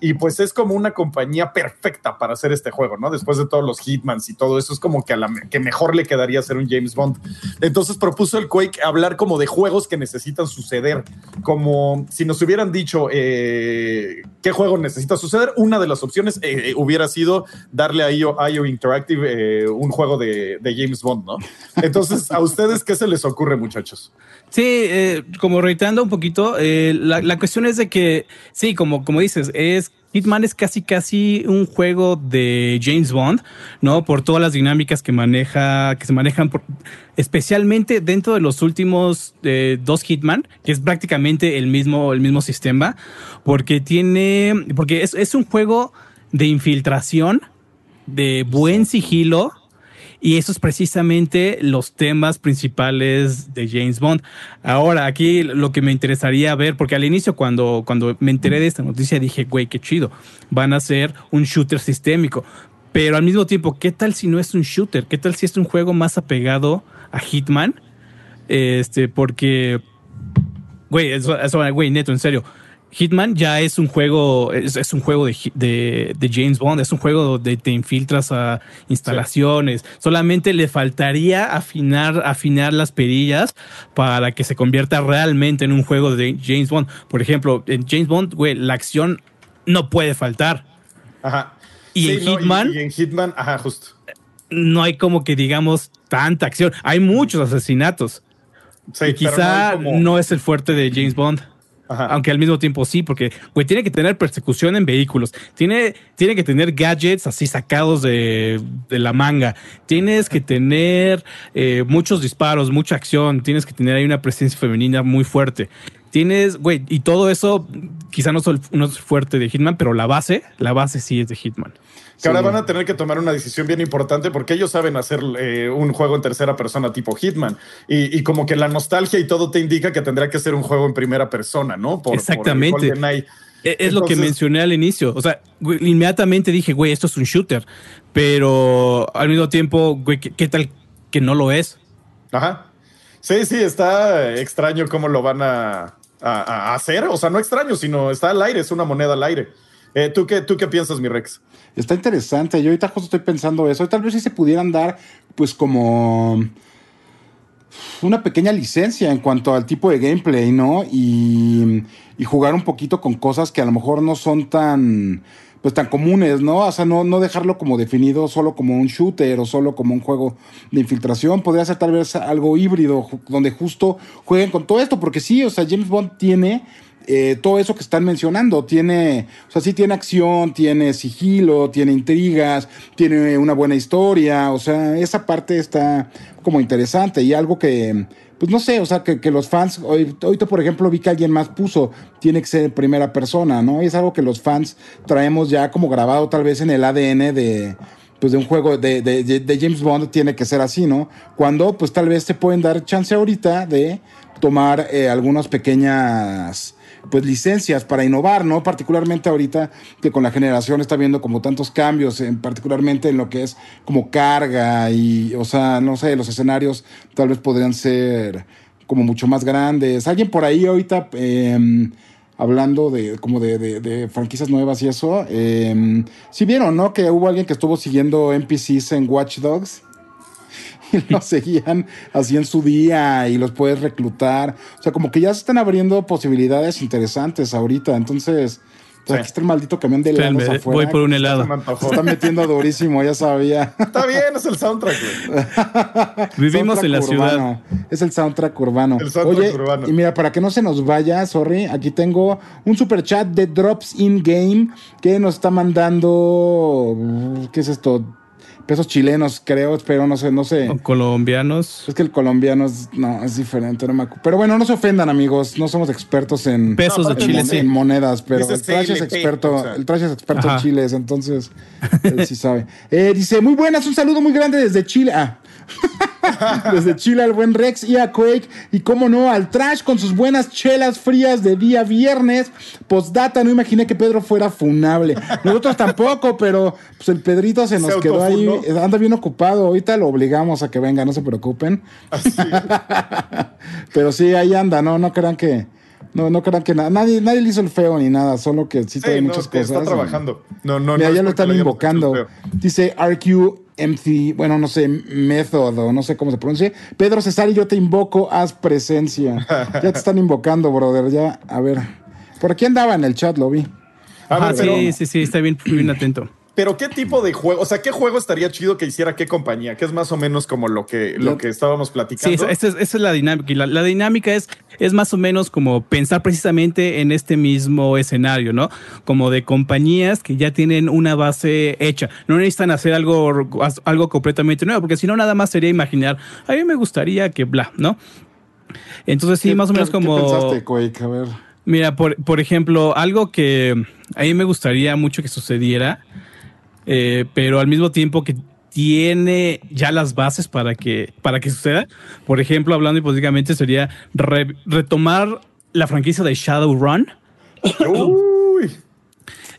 y pues es como una compañía perfecta para hacer este juego, ¿no? Después de todos los Hitmans y todo eso, es como que a la que mejor le quedaría ser un James Bond. Entonces propuso el Quake hablar como de juegos que necesitan suceder, como si nos hubieran dicho eh, qué juego necesita suceder, una de las opciones eh, eh, hubiera sido darle a IO, Interactive un juego de, James Bond, ¿no? Entonces, ¿a ustedes qué se les ocurre, muchachos? Sí, como reiterando un poquito, la, la, cuestión es de que, sí, como, como dices, es Hitman es casi casi un juego de James Bond, ¿no? Por todas las dinámicas que maneja, que se manejan especialmente dentro de los últimos eh, dos Hitman, que es prácticamente el mismo, el mismo sistema, porque tiene, porque es, es un juego de infiltración, de buen sigilo, y eso es precisamente los temas principales de James Bond. Ahora, aquí lo que me interesaría ver, porque al inicio cuando, cuando me enteré de esta noticia dije, güey, qué chido, van a ser un shooter sistémico. Pero al mismo tiempo, ¿qué tal si no es un shooter? ¿Qué tal si es un juego más apegado a Hitman? Este, porque, güey, eso, eso, güey, neto, en serio Hitman ya es un juego, es, un juego de, James Bond, es un juego donde te infiltras a instalaciones. Solamente le faltaría afinar, afinar las perillas para que se convierta realmente en un juego de James Bond. Por ejemplo, en James Bond, güey, la acción no puede faltar. Ajá. Y en Hitman. Y, en Hitman, ajá, justo. No hay como que digamos tanta acción. Hay muchos asesinatos. y quizá no es el fuerte de James Bond. Aunque al mismo tiempo sí, porque, güey, tiene que tener persecución en vehículos. Tiene, tiene que tener gadgets así sacados de, la manga. Tienes que tener eh, muchos disparos, mucha acción. Tienes que tener ahí una presencia femenina muy fuerte. Tienes, güey, y todo eso quizá no, no es fuerte de Hitman, pero la base, la base sí es de Hitman que ahora van a tener que tomar una decisión bien importante porque ellos saben hacer eh, un juego en tercera persona tipo Hitman y, como que la nostalgia y todo te indica que tendrá que ser un juego en primera persona, ¿no? Exactamente. E, es lo que mencioné al inicio. O sea, inmediatamente dije, güey, esto es un shooter. Pero al mismo tiempo, güey, ¿qué, tal que no lo es? Ajá. Sí, sí, está extraño cómo lo van a, hacer. O sea, no extraño, sino está al aire, es una moneda al aire. Eh, ¿tú, qué, ¿Tú qué piensas, mi Rex? Está interesante. Yo ahorita justo estoy pensando eso. Tal vez si se pudieran dar, pues, como una pequeña licencia en cuanto al tipo de gameplay, ¿no? Y, y, jugar un poquito con cosas que a lo mejor no son tan, pues tan comunes, ¿no? O sea, no, no dejarlo como definido solo como un shooter o solo como un juego de infiltración. Podría ser tal vez algo híbrido, donde justo jueguen con todo esto, porque sí, o sea, James Bond tiene eh, todo eso que están mencionando. Tiene, o sea, sí tiene acción, tiene sigilo, tiene intrigas, tiene una buena historia. O sea, esa parte está como interesante y algo que, pues no sé, o sea, que, los fans, ahorita por ejemplo vi que alguien más puso, tiene que ser primera persona, ¿no? Y es algo que los fans traemos ya como grabado tal vez en el ADN de pues de un juego de, de, James Bond tiene que ser así, ¿no? Cuando pues tal vez te pueden dar chance ahorita de tomar eh, algunas pequeñas pues licencias para innovar, ¿no? Particularmente ahorita que con la generación está viendo como tantos cambios, en, particularmente en lo que es como carga y, o sea, no sé, los escenarios tal vez podrían ser como mucho más grandes. Alguien por ahí ahorita... Em, hablando de como de, franquicias nuevas y eso, eh, sí vieron, ¿no? Que hubo alguien que estuvo siguiendo NPCs en Watch Dogs y los seguían así en su día y los puedes reclutar. O sea, como que ya se están abriendo posibilidades interesantes ahorita. Entonces, aquí está el maldito camión de helados afuera. Voy por un helado. Se está metiendo durísimo, ya sabía. Está bien, es el soundtrack. Vivimos en la ciudad. Es el soundtrack urbano. El soundtrack urbano. Y mira, para que no se nos vaya, sorry, aquí tengo un super chat de Drops In Game que nos está mandando. ¿Qué es esto? Pesos chilenos, creo, pero no sé, no sé. O colombianos. Es que el colombiano es, no, es diferente, no me Pero bueno, no se ofendan, amigos, no somos expertos en pesos de Chile, en, monedas, pero el trash es experto, el trash es experto en chiles, entonces él sí sabe. Eh, dice, muy buenas, un saludo muy grande desde Chile. Ah. Desde Chile al buen Rex y a Quake. Y cómo no, al Trash con sus buenas chelas frías de día viernes. Postdata, no imaginé que Pedro fuera funable. Nosotros tampoco, pero pues el Pedrito se nos quedó ahí. Anda bien ocupado. Ahorita lo obligamos a que venga, no se preocupen. pero sí, ahí anda, ¿no? No crean que. No, no crean que nada. Nadie, nadie le hizo el feo ni nada, solo que sí, tiene muchas cosas. Está trabajando. No, no, Mira, ya lo están invocando. Dice RQ MC, bueno, no sé, método, no sé cómo se pronuncia. Pedro César, yo te invoco, haz presencia. ya te están invocando, brother. Ya, a ver. Por aquí andaba en el chat, lo vi. Ah, sí, sí, sí, está bien, bien atento. Pero qué tipo de juego, o sea, qué juego estaría chido que hiciera qué compañía, que es más o menos como lo que, lo que estábamos platicando. Sí, esa es, la dinámica. Y la, dinámica es, es más o menos como pensar precisamente en este mismo escenario, ¿no? Como de compañías que ya tienen una base hecha. No necesitan hacer algo, algo completamente nuevo, porque si no, nada más sería imaginar, a mí me gustaría que bla, ¿no? Entonces, sí, más o menos como. ¿Qué pensaste, Quake? A ver. Mira, por, por ejemplo, algo que a mí me gustaría mucho que sucediera eh, pero al mismo tiempo que tiene ya las bases para que, para que suceda. Por ejemplo, hablando hipotéticamente, sería retomar la franquicia de Shadowrun. Uy.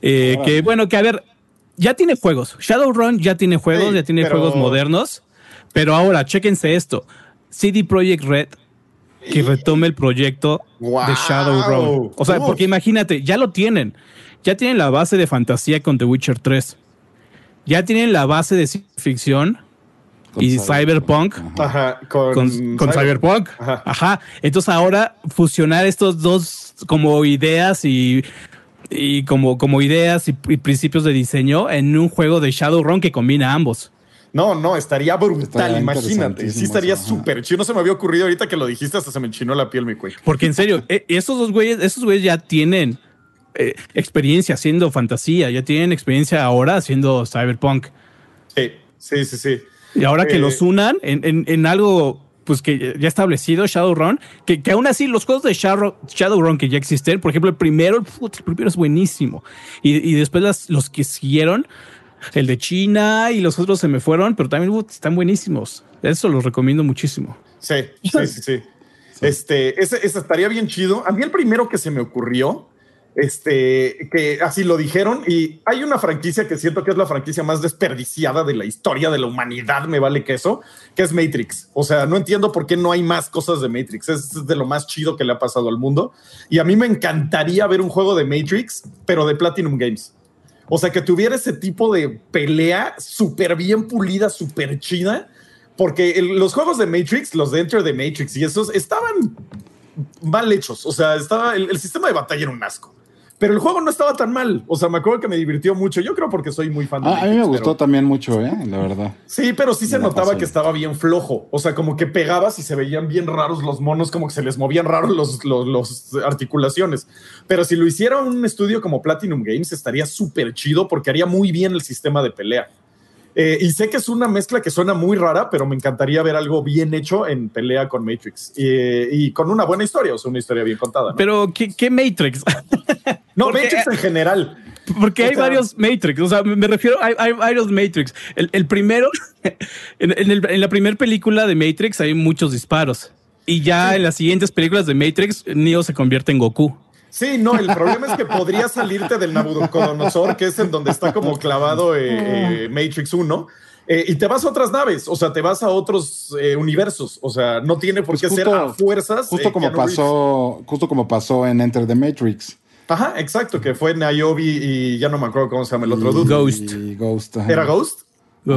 Eh, que bueno, que a ver, ya tiene juegos. Shadowrun ya tiene juegos, ya tiene juegos modernos. Pero ahora, chéquense esto. CD Projekt Red que retome el proyecto de Shadowrun. O sea, porque imagínate, ya lo tienen. Ya tienen la base de fantasía con The Witcher 3 ya tienen la base de ficción y cyberpunk, con, cyberpunk. Ajá. Entonces ahora fusionar estos dos como ideas y, y como, como ideas y, principios de diseño en un juego de Shadowrun que combina ambos. No, no, estaría brutal, imagínate. Sí, estaría súper chido. No se me había ocurrido ahorita que lo dijiste, hasta se me enchinó la piel, mi cuello. Porque en serio, e, esos dos güeyes, esos güeyes ya tienen eh, experiencia haciendo fantasía, ya tienen experiencia ahora haciendo cyberpunk. Sí, sí, sí, sí. Y ahora que eh, los unan en, algo pues que ya establecido, Shadowrun, que, que aún así los juegos de Shadow, Shadowrun que ya existen, por ejemplo, el primero, el primero es buenísimo. Y, después los que siguieron, el de China y los otros se me fueron, pero también están buenísimos. Eso los recomiendo muchísimo. Sí, sí, sí, sí. Este, ese, ese, estaría bien chido. A mí el primero que se me ocurrió este, que así lo dijeron. Y hay una franquicia que siento que es la franquicia más desperdiciada de la historia de la humanidad, me vale que eso, que es Matrix. O sea, no entiendo por qué no hay más cosas de Matrix. Es de lo más chido que le ha pasado al mundo. Y a mí me encantaría ver un juego de Matrix, pero de Platinum Games. O sea, que tuviera ese tipo de pelea súper bien pulida, súper chida. Porque los juegos de Matrix, los de Enter the Matrix y esos estaban mal hechos. O sea, estaba el sistema de batalla era un asco. Pero el juego no estaba tan mal. O sea, me acuerdo que me divirtió mucho. Yo creo porque soy muy fan de ah, A mí me gustó también mucho, ¿eh? La verdad. Sí, pero sí se notaba que estaba bien flojo. O sea, como que pegabas y se veían bien raros los monos, como que se les movían raros los, los, articulaciones. Pero si lo hiciera un estudio como Platinum Games, estaría súper chido porque haría muy bien el sistema de pelea. Eh, y sé que es una mezcla que suena muy rara, pero me encantaría ver algo bien hecho en pelea con Matrix y con una buena historia, o sea, una historia bien contada. Pero, ¿qué, Matrix? no, Matrix en general. Porque hay varios Matrix, o sea, me refiero, hay, hay varios Matrix. El, primero, en, la primera película de Matrix hay muchos disparos. Y ya en las siguientes películas de Matrix, Neo se convierte en Goku. Sí, no, el problema es que podría salirte del Nabucodonosor, que es en donde está como clavado eh, eh, Matrix 1. Eh, y te vas a otras naves, o sea, te vas a otros universos, o sea, no tiene por pues qué ser a fuerzas. Justo como pasó, justo como pasó en Enter the Matrix. Ajá, exacto, que fue Niobe y ya no me acuerdo cómo se llama el otro dude. Ghost. Ghost ¿Era Ghost?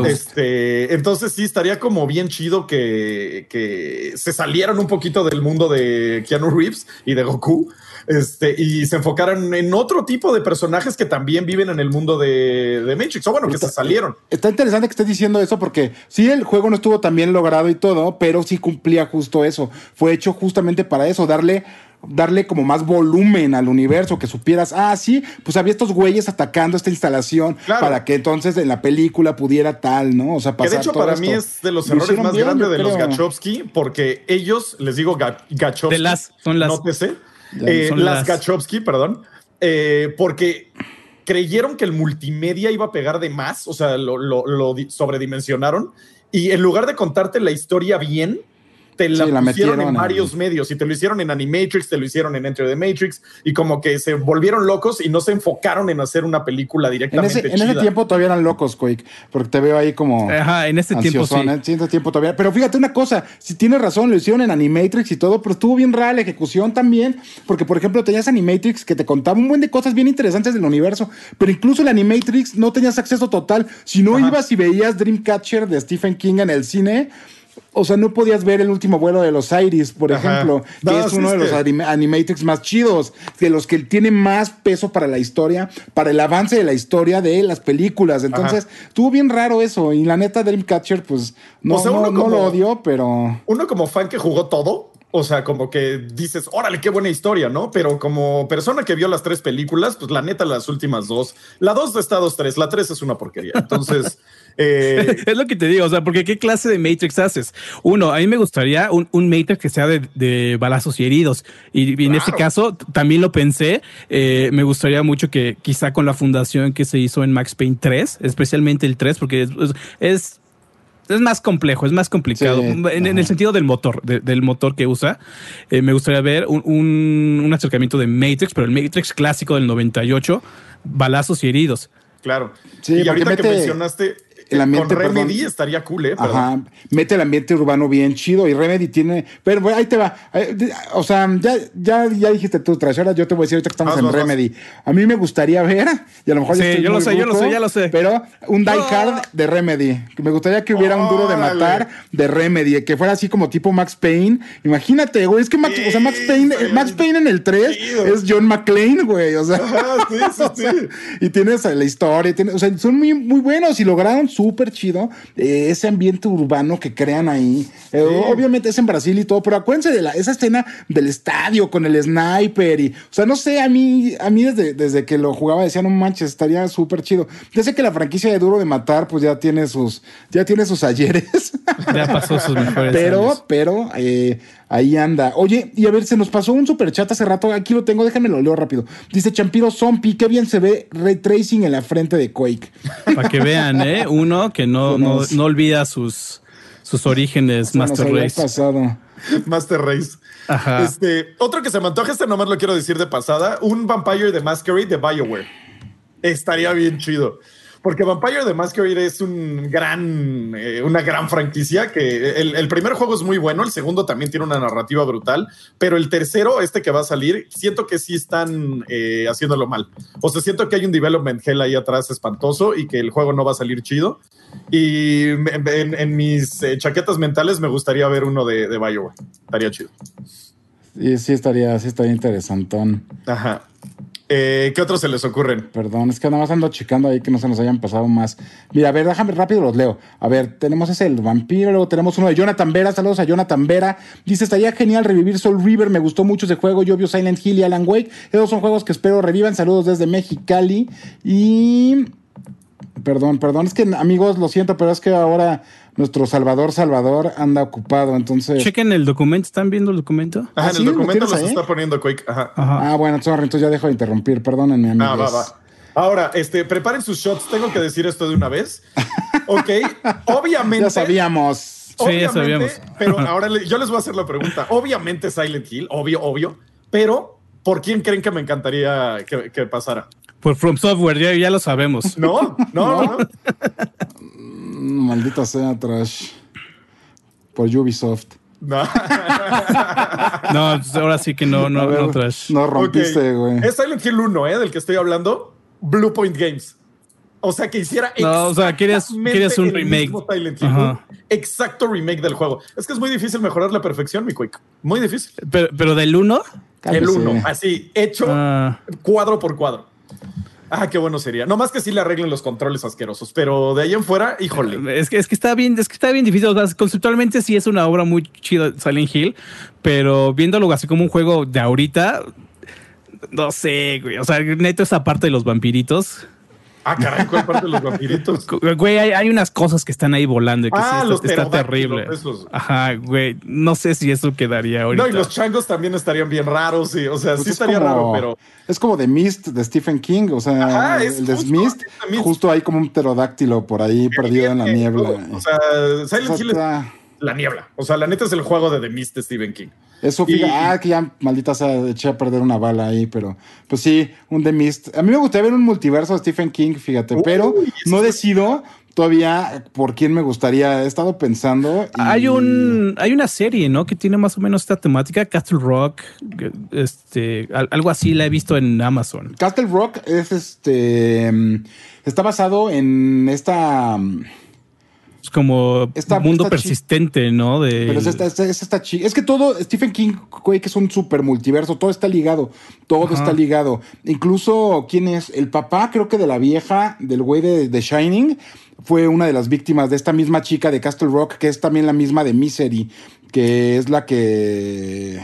Este, entonces sí, estaría como bien chido que, que se salieran un poquito del mundo de Keanu Reeves y de Goku este, y se enfocaran en otro tipo de personajes que también viven en el mundo de, de Matrix, o bueno, que se salieron. Está interesante que estés diciendo eso porque sí, el juego no estuvo tan bien logrado y todo, pero sí cumplía justo eso. Fue hecho justamente para eso, darle darle como más volumen al universo, que supieras, ah, sí, pues había estos güeyes atacando esta instalación para que entonces en la película pudiera tal, ¿no? O sea, pasar Que de hecho para mí es de los errores más grandes de los Gachowski, porque ellos, les digo Gachowski, de las, son las, eh, las Gachowski, perdón, eh, porque creyeron que el multimedia iba a pegar de más, o sea, lo, sobredimensionaron y en lugar de contarte la historia bien, te la, pusieron en varios medios y te lo hicieron en Animatrix, te lo hicieron en Enter the Matrix y como que se volvieron locos y no se enfocaron en hacer una película directamente. En ese, tiempo todavía eran locos, Quake, porque te veo ahí como. Ajá, en este tiempo sí. En este tiempo todavía. Pero fíjate una cosa, si tienes razón, lo hicieron en Animatrix y todo, pero estuvo bien rara la ejecución también, porque por ejemplo tenías Animatrix que te contaba un buen de cosas bien interesantes del universo, pero incluso en Animatrix no tenías acceso total. Si no ibas y veías Dreamcatcher de Stephen King en el cine, o sea, no podías ver el último vuelo de los Iris, por ejemplo, que es uno de los animatrix más chidos, de los que tiene más peso para la historia, para el avance de la historia de las películas. Entonces, estuvo bien raro eso. Y la neta, Dreamcatcher, pues no, no, lo odio, pero. Uno como fan que jugó todo, o sea, como que dices, órale, qué buena historia, ¿no? Pero como persona que vio las tres películas, pues la neta, las últimas dos, la dos está dos, tres, la tres es una porquería. Entonces, eh, es lo que te digo, o sea, porque qué clase de Matrix haces. Uno, a mí me gustaría un, Matrix que sea de, balazos y heridos. Y, en este caso también lo pensé. Eh, me gustaría mucho que quizá con la fundación que se hizo en Max Payne 3, especialmente el 3, porque es es más complejo, es más complicado. en, el sentido del motor, del motor que usa, eh, me gustaría ver un, acercamiento de Matrix, pero el Matrix clásico del 98, balazos y heridos. Claro. Sí, y ahorita que mencionaste el ambiente. Con Remedy estaría cool, ¿eh? Ajá. Mete el ambiente urbano bien chido y Remedy tiene. Pero ahí te va. O sea, ya, ya, ya dijiste tú, tras yo te voy a decir ahorita que estamos en Remedy. A mí me gustaría ver, y a lo mejor sí, yo, lo sé, yo lo sé, ya lo sé. Pero un die card de Remedy. Me gustaría que hubiera un duro de matar de Remedy, que fuera así como tipo Max Payne. Imagínate, güey. Es que Max, o sea, Max Payne, Max Payne en el 3 es John McClane, güey. O sea, sí, sí, sí. y tienes la historia, o sea, son muy, muy buenos y lograron súper chido eh, ese ambiente urbano que crean ahí. Eh, obviamente es en Brasil y todo, pero acuérdense de la, esa escena del estadio con el sniper y, o sea, no sé, a mí, a mí desde, desde que lo jugaba decía, no manches, estaría súper chido. Ya sé que la franquicia de Duro de Matar, pues ya tiene sus, ya tiene sus ayeres. Ya pasó sus mejores Pero, pero, eh, Ahí anda. Oye, y a ver, se nos pasó un super chat hace rato. Aquí lo tengo, déjenme lo leo rápido. Dice Champiro Zombie, qué bien se ve ray tracing en la frente de Quake. Para que vean, ¿eh? Uno que no, no, olvida sus, sus orígenes, Master Race. Pasado. Master Race. Ajá. Este, otro que se me antoja, este nomás lo quiero decir de pasada, un Vampire de Masquerade de BioWare. Estaría bien chido. Porque Vampire the Masquerade es un gran, eh, una gran franquicia que el, primer juego es muy bueno, el segundo también tiene una narrativa brutal, pero el tercero, este que va a salir, siento que sí están eh, haciéndolo mal. O sea, siento que hay un development hell ahí atrás espantoso y que el juego no va a salir chido. Y en, mis eh, chaquetas mentales me gustaría ver uno de, de Bioware. Estaría chido. Sí, sí estaría, sí estaría interesantón. Ajá. Eh, ¿Qué otros se les ocurren? Perdón, es que nada más ando checando ahí que no se nos hayan pasado más. Mira, a ver, déjame rápido los leo. A ver, tenemos ese el vampiro, luego tenemos uno de Jonathan Vera. Saludos a Jonathan Vera. Dice: Estaría genial revivir Soul River. Me gustó mucho ese juego. Yo vi Silent Hill y Alan Wake. Esos son juegos que espero revivan. Saludos desde Mexicali. Y. Perdón, perdón, es que amigos, lo siento, pero es que ahora nuestro Salvador Salvador anda ocupado, entonces. Chequen el documento, ¿están viendo el documento? Ajá, en el documento los está poniendo Quake. Ajá. Ah, bueno, sorry, entonces ya dejo de interrumpir, perdónenme, amigos. Ah, va, va. Ahora, este, preparen sus shots, tengo que decir esto de una vez. Ok, obviamente. ya sabíamos. Sí, ya sabíamos. Pero ahora yo les voy a hacer la pregunta. Obviamente Silent Hill, obvio, obvio, pero ¿por quién creen que me encantaría que, que pasara? Por From Software, ya, ya lo sabemos. No, no, no. Maldita sea, Trash. Por Ubisoft. No. no, pues ahora sí que no, no, no, Trash. No rompiste, güey. Es Silent Hill 1, ¿eh? Del que estoy hablando. Blue Point Games. O sea, que hiciera no, o sea, quieres, quieres un remake. exacto remake del juego. Es que es muy difícil mejorar la perfección, mi Quick. Muy difícil. Pero, pero del 1? El 1, así, hecho ah. cuadro por cuadro. Ah, qué bueno sería. No más que sí le arreglen los controles asquerosos, pero de ahí en fuera, híjole. Es que, es que está bien, es que está bien difícil. conceptualmente sí es una obra muy chida Silent Hill, pero viéndolo así como un juego de ahorita, no sé, güey. O sea, neto esa parte de los vampiritos. Ah, caray, ¿cuál parte de los vampiritos? Güey, hay, unas cosas que están ahí volando y que ah, sí, los está, terrible. Ajá, güey. No sé si eso quedaría ahorita. No, y los changos también estarían bien raros, sí. O sea, pues sí estaría raro, pero. Es como The Mist de Stephen King. O sea, el de Mist, justo hay como un pterodáctilo por ahí perdido en la niebla. O sea, Silent Hill es la niebla. O sea, la neta es el juego de The Mist de Stephen King. Eso, fíjate, ah, que ya maldita sea, eché a perder una bala ahí, pero pues sí, un The Mist. A mí me gustaría ver un multiverso de Stephen King, fíjate, pero no decido todavía por quién me gustaría. He estado pensando. Hay un, hay una serie, ¿no? Que tiene más o menos esta temática, Castle Rock, este, algo así la he visto en Amazon. Castle Rock es este, está basado en esta como esta, mundo persistente, ¿no? De... Pero es esta, esta, Es que todo, Stephen King, güey, que es un super multiverso, todo está ligado, todo está ligado. Incluso, ¿quién es? El papá, creo que de la vieja, del güey de The Shining, fue una de las víctimas de esta misma chica de Castle Rock, que es también la misma de Misery, que es la que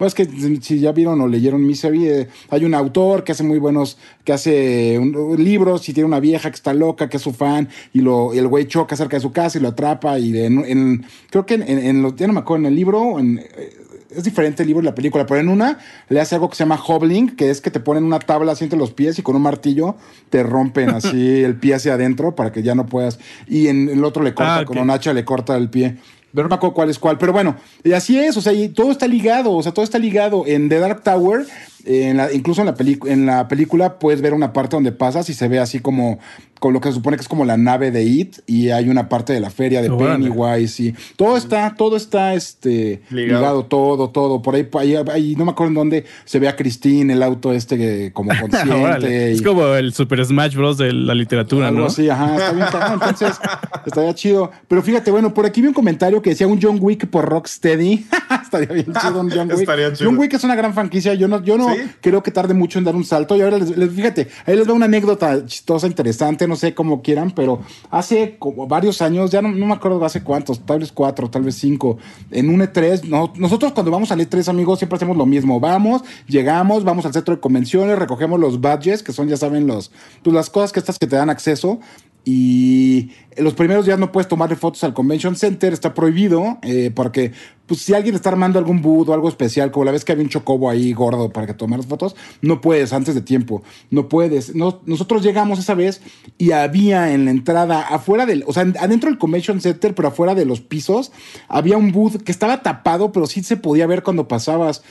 pues que si ya vieron o leyeron Misery, eh, hay un autor que hace muy buenos, que hace libros y tiene una vieja que está loca, que es su fan, y, lo, el güey choca cerca de su casa y lo atrapa. Y en, creo que en, en, ya no me acuerdo, en el libro, en, eh, es diferente el libro y la película, pero en una le hace algo que se llama hobbling, que es que te ponen una tabla así entre los pies y con un martillo te rompen así el pie hacia adentro para que ya no puedas. Y en el otro le corta, ah, con un hacha le corta el pie. Pero no me acuerdo cuál es cuál. Pero bueno, y así es, o sea, y todo está ligado, o sea, todo está ligado. En The Dark Tower en la, incluso en la, en la película puedes ver una parte donde pasas y se ve así como, con lo que se supone que es como la nave de It y hay una parte de la feria de Pennywise y todo está, todo está este, ligado. todo, todo. Por ahí, ahí, no me acuerdo en dónde se ve a Christine, el auto este como consciente. es como el Super Smash Bros. de la literatura, algo ¿no? Sí, ajá, está bien, entonces estaría chido. Pero fíjate, bueno, por aquí vi un comentario que decía un John Wick por Rocksteady. estaría bien chido un John Wick. John Wick es una gran franquicia, yo no, yo no, creo que tarde mucho en dar un salto. Y ahora les, fíjate, ahí les doy una anécdota chistosa, interesante, no sé cómo quieran, pero hace como varios años, ya no, me acuerdo hace cuántos, tal vez cuatro, tal vez cinco, en un E3, nosotros cuando vamos al E3, amigos, siempre hacemos lo mismo. Vamos, llegamos, vamos al centro de convenciones, recogemos los badges, que son, ya saben, los, pues las cosas que estas que te dan acceso, y en los primeros días no puedes tomarle fotos al Convention Center, está prohibido, eh, porque pues, si alguien está armando algún boot o algo especial, como la vez que había un chocobo ahí gordo para que tomaras fotos, no puedes antes de tiempo, no puedes. nosotros llegamos esa vez y había en la entrada, afuera del, o sea, adentro del Convention Center, pero afuera de los pisos, había un booth que estaba tapado, pero sí se podía ver cuando pasabas.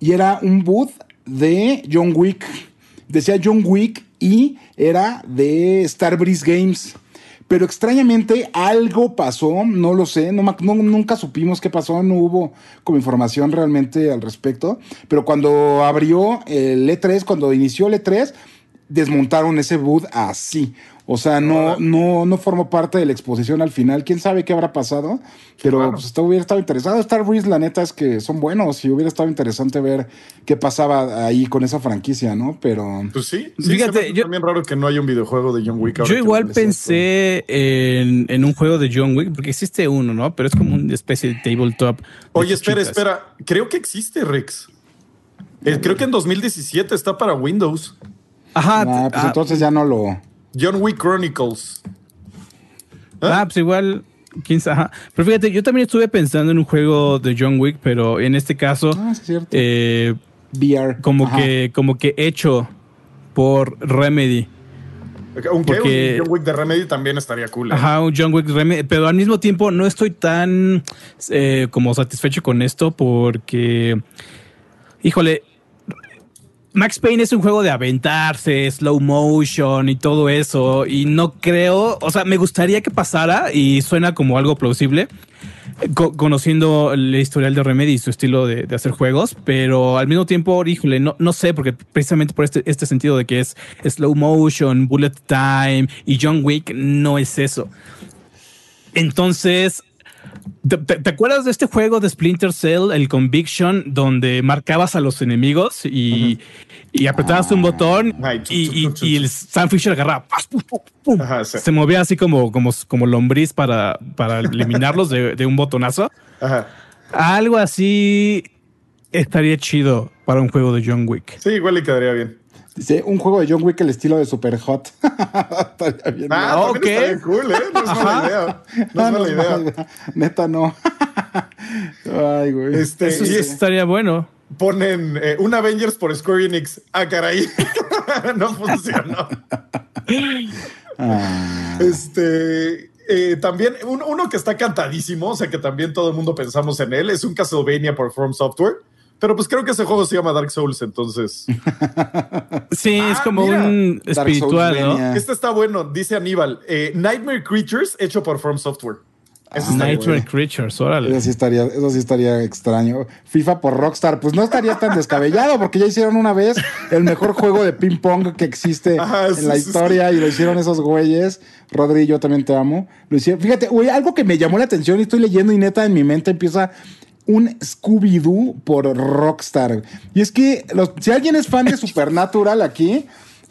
Y era un booth de John Wick. Decía John Wick y era de Starbreeze Games. Pero extrañamente algo pasó, no lo sé, no, nunca supimos qué pasó, no hubo como información realmente al respecto. Pero cuando abrió el E3, cuando inició el E3, desmontaron ese boot así. O sea, no, no, no formó parte de la exposición al final. Quién sabe qué habrá pasado, pero pues, hubiera estado interesado. Star Wars, la neta es que son buenos y hubiera estado interesante ver qué pasaba ahí con esa franquicia, ¿no? Pero. Pues sí, fíjate, yo, también raro que no haya un videojuego de John Wick. Yo igual pensé en, en, un juego de John Wick, porque existe uno, ¿no? Pero es como una especie de tabletop. Oye, espera, espera. Creo que existe, Rex. Eh, creo que en 2017 está para Windows. Ajá. pues ah, entonces ya no lo. John Wick Chronicles. ¿Ah? ah, pues igual. Pero fíjate, yo también estuve pensando en un juego de John Wick, pero en este caso. Ah, es cierto. Eh, VR. Como que, como que hecho por Remedy. Aunque un John Wick de Remedy también estaría cool. ¿eh? Ajá, un John Wick Remedy. Pero al mismo tiempo no estoy tan eh, como satisfecho con esto porque. Híjole, Max Payne es un juego de aventarse, slow motion y todo eso. Y no creo, o sea, me gustaría que pasara y suena como algo plausible, conociendo el historial de Remedy y su estilo de, hacer juegos, pero al mismo tiempo, híjole, no, no sé, porque precisamente por este, este sentido de que es slow motion, bullet time y John Wick no es eso. Entonces, ¿Te, acuerdas de este juego de Splinter Cell, el Conviction, donde marcabas a los enemigos y, apretabas un botón y, el Sam Fisher agarraba, se movía así como, como, como lombriz para, para eliminarlos de, un botonazo? Algo así estaría chido para un juego de John Wick. Sí, igual le quedaría bien. Dice, un juego de John Wick el estilo de Super Hot. estaría bien. Ah, Ah, ok. cool, ¿eh? No es mala idea. No es No, no mala idea. Neta, no. Ay, güey. Este, Eso sí es- estaría bueno. ponen eh, un Avengers por Square Enix. Ah, caray. no funcionó. Ah. Este. eh, también un- uno que está cantadísimo, o sea que también todo el mundo pensamos en él, es un Castlevania por From Software. Pero pues creo que ese juego se llama Dark Souls, entonces. Sí, Ah, es como mira. un espiritual, ¿no? Este está bueno, dice Aníbal. eh, Nightmare Creatures hecho por From Software. Ese está Nightmare bueno. Creatures, órale. Eso sí estaría, eso sí estaría extraño. FIFA por Rockstar, pues no estaría tan descabellado, porque ya hicieron una vez el mejor juego de ping pong que existe Ajá, en sí, la sí, historia, y lo hicieron esos güeyes. Rodri, yo también te amo. Lo hicieron. Fíjate, güey, algo que me llamó la atención y estoy leyendo y neta en mi mente empieza un Scooby-Doo por Rockstar. Y es que los- si alguien es fan de Supernatural aquí,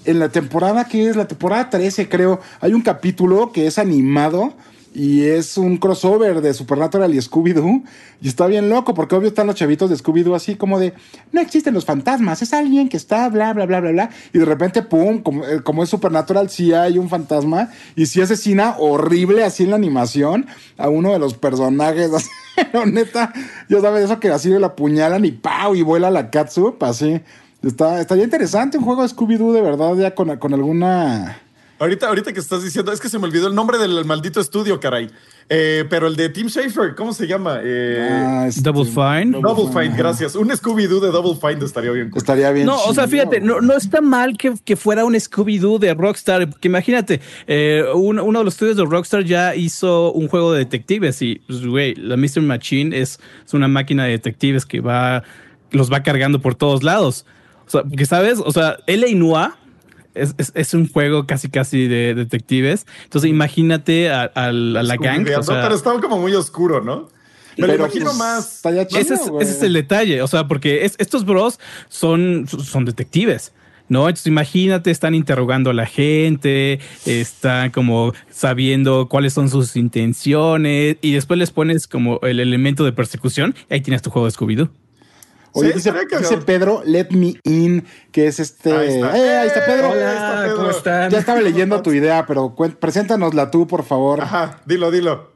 en la temporada que es la temporada 13, creo, hay un capítulo que es animado y es un crossover de Supernatural y Scooby-Doo. Y está bien loco, porque obvio están los chavitos de Scooby-Doo así como de, no existen los fantasmas, es alguien que está bla, bla, bla, bla, bla. Y de repente, pum, como, eh, como es Supernatural, sí hay un fantasma y sí asesina horrible así en la animación a uno de los personajes. Así, pero neta, ya sabes, eso que así le apuñalan y ¡pau! y vuela la catsup, así. Está, estaría interesante un juego de Scooby-Doo de verdad, ya con, con alguna... Ahorita, ahorita que estás diciendo, es que se me olvidó el nombre del maldito estudio, caray. Eh, pero el de Tim Schafer, ¿cómo se llama? Eh, ah, este, Double Fine. Double Find, ajá. gracias. Un Scooby-Doo de Double Find estaría bien. cool. Estaría bien. No, o sea, fíjate, no, no está mal que, que fuera un Scooby-Doo de Rockstar, porque imagínate, eh, un- uno de los estudios de Rockstar ya hizo un juego de detectives y, pues, güey, la Mr. Machine es, es una máquina de detectives que va, los va cargando por todos lados. O sea, porque, ¿sabes? O sea, L.A. Noir es, es, es un juego casi, casi de detectives. Entonces, imagínate a, a la, a la gang. O sea, pero estaba como muy oscuro, ¿no? Me lo Pero, imagino pues, más. Chido, ese, es, güey. ese es el detalle, o sea, porque es- estos bros son, son detectives. ¿No? Entonces imagínate, están interrogando a la gente, están como sabiendo cuáles son sus intenciones y después les pones como el elemento de persecución y ahí tienes tu juego de Scooby-Doo. Oye, Sí, dice, Pedro, let me in, que es este. Ahí está. ¡Eh, ahí está Pedro! ¡Eh, ahí está Pedro! ¿cómo están? Ya estaba leyendo tu idea, pero preséntanosla tú, por favor. Ajá, dilo, dilo.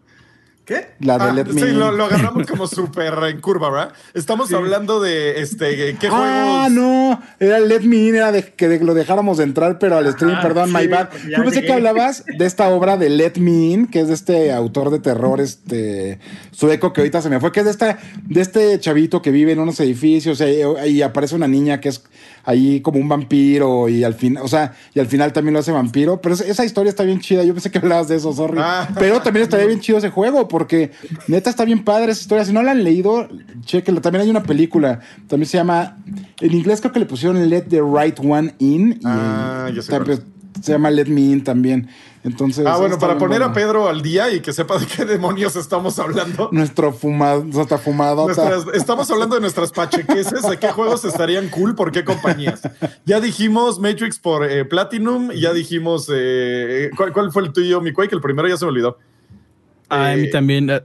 ¿Qué? La de Ah, Let Me sí, In. lo, lo agarramos como súper en curva, ¿verdad? Estamos hablando de este qué Ah, juegos. no, era Let Me In, era de que de- lo dejáramos entrar, pero al stream, Ah, perdón, sí, my bad. Yo pensé llegué. que hablabas de esta obra de Let Me In, que es de este autor de terror, este sueco que ahorita se me fue, que es de esta, de este chavito que vive en unos edificios y aparece una niña que es ahí como un vampiro y al final, o sea, y al final también lo hace vampiro, pero esa, historia está bien chida. Yo pensé que hablabas de eso, sorry. Ah. Pero también estaría bien chido ese juego porque neta está bien padre esa historia. Si no la han leído, chequenla. También hay una película. También se llama. En inglés creo que le pusieron Let the Right One In. Y Ah, ya sé también se llama Let Me In también. Entonces. Ah, bueno, para poner a. Pedro al día y que sepa de qué demonios estamos hablando. Nuestro fumado, nuestra fumadota. Nuestras- estamos hablando de nuestras pachequeses, de qué juegos estarían cool, por qué compañías. Ya dijimos Matrix por eh, Platinum, ya dijimos. eh, ¿cuál, cuál fue el tuyo, mi Quake? El primero ya se me olvidó. a mí Eh, también. eh,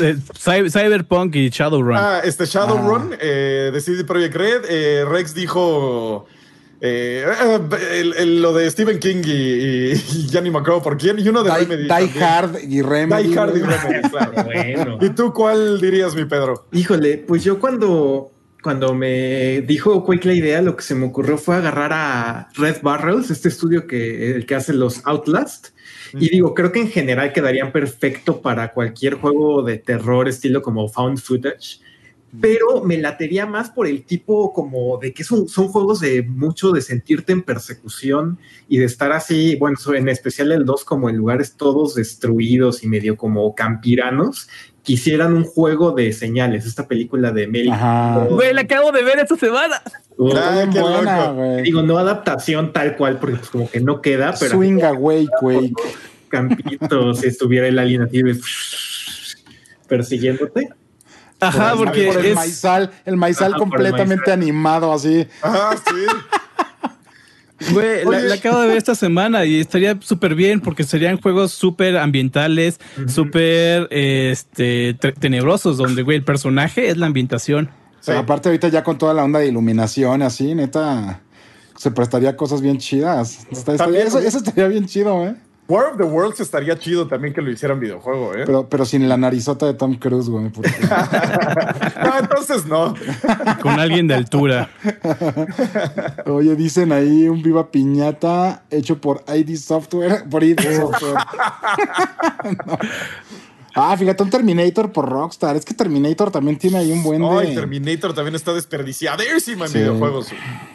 eh, Cy- Cyberpunk y Shadowrun. Ah, este Shadowrun Ah. eh, de CD Projekt Red. eh, Rex dijo. Eh, el- el- lo de Stephen King y, y- y ya ni me acuerdo por quién. Y uno de Die, Remedy. Die. Hard y Remedy. Die Hard y. Remedy, claro. Bueno. ¿Y tú cuál dirías, mi Pedro? Híjole, pues yo cuando, cuando me dijo Quake la idea, lo que se me ocurrió fue agarrar a Red Barrels, este estudio que, el que hace los Outlast. Y digo, creo que en general quedarían perfecto para cualquier juego de terror estilo como Found Footage. Pero me latería más por el tipo como de que son, son juegos de mucho de sentirte en persecución y de estar así, bueno, en especial el 2 como en lugares todos destruidos y medio como campiranos quisieran un juego de señales, esta película de Mel. Ajá. Güey, la acabo de ver esta semana. Uh, Ah, qué buena, loco. güey. digo, no adaptación tal cual, porque pues como que no queda, pero Swing away, Quake. campito, si estuviera el alien así de persiguiéndote. Ajá, Por porque por el es. maizal, el maizal Ajá, el completamente maizal. animado así. Ah, sí. Güey, la, acabo de ver esta semana y estaría súper bien porque serían juegos súper ambientales, súper este, tenebrosos, donde, güey, el personaje es la ambientación. Sí. Aparte ahorita ya con toda la onda de iluminación, así, neta. se prestaría cosas bien chidas. eso, eso estaría bien chido, ¿eh? War of the Worlds estaría chido también que lo hicieran videojuego, ¿eh? Pero, pero sin la narizota de Tom Cruise, güey. no, entonces no. Con alguien de altura. Oye, dicen ahí un Viva Piñata hecho por ID Software, por ID Software. Ah, fíjate, un Terminator por Rockstar. Es que Terminator también tiene ahí un buen de... Ay, Terminator también está desperdiciado en videojuegos.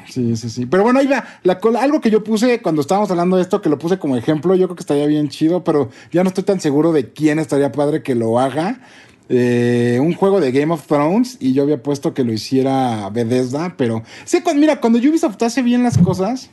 Sí, sí, sí. Pero bueno, ahí va. La algo que yo puse cuando estábamos hablando de esto, que lo puse como ejemplo, yo creo que estaría bien chido, pero ya no estoy tan seguro de quién estaría padre que lo haga. Eh, un juego de Game of Thrones y yo había puesto que lo hiciera Bethesda, pero... Sí, mira, cuando Ubisoft hace bien las cosas...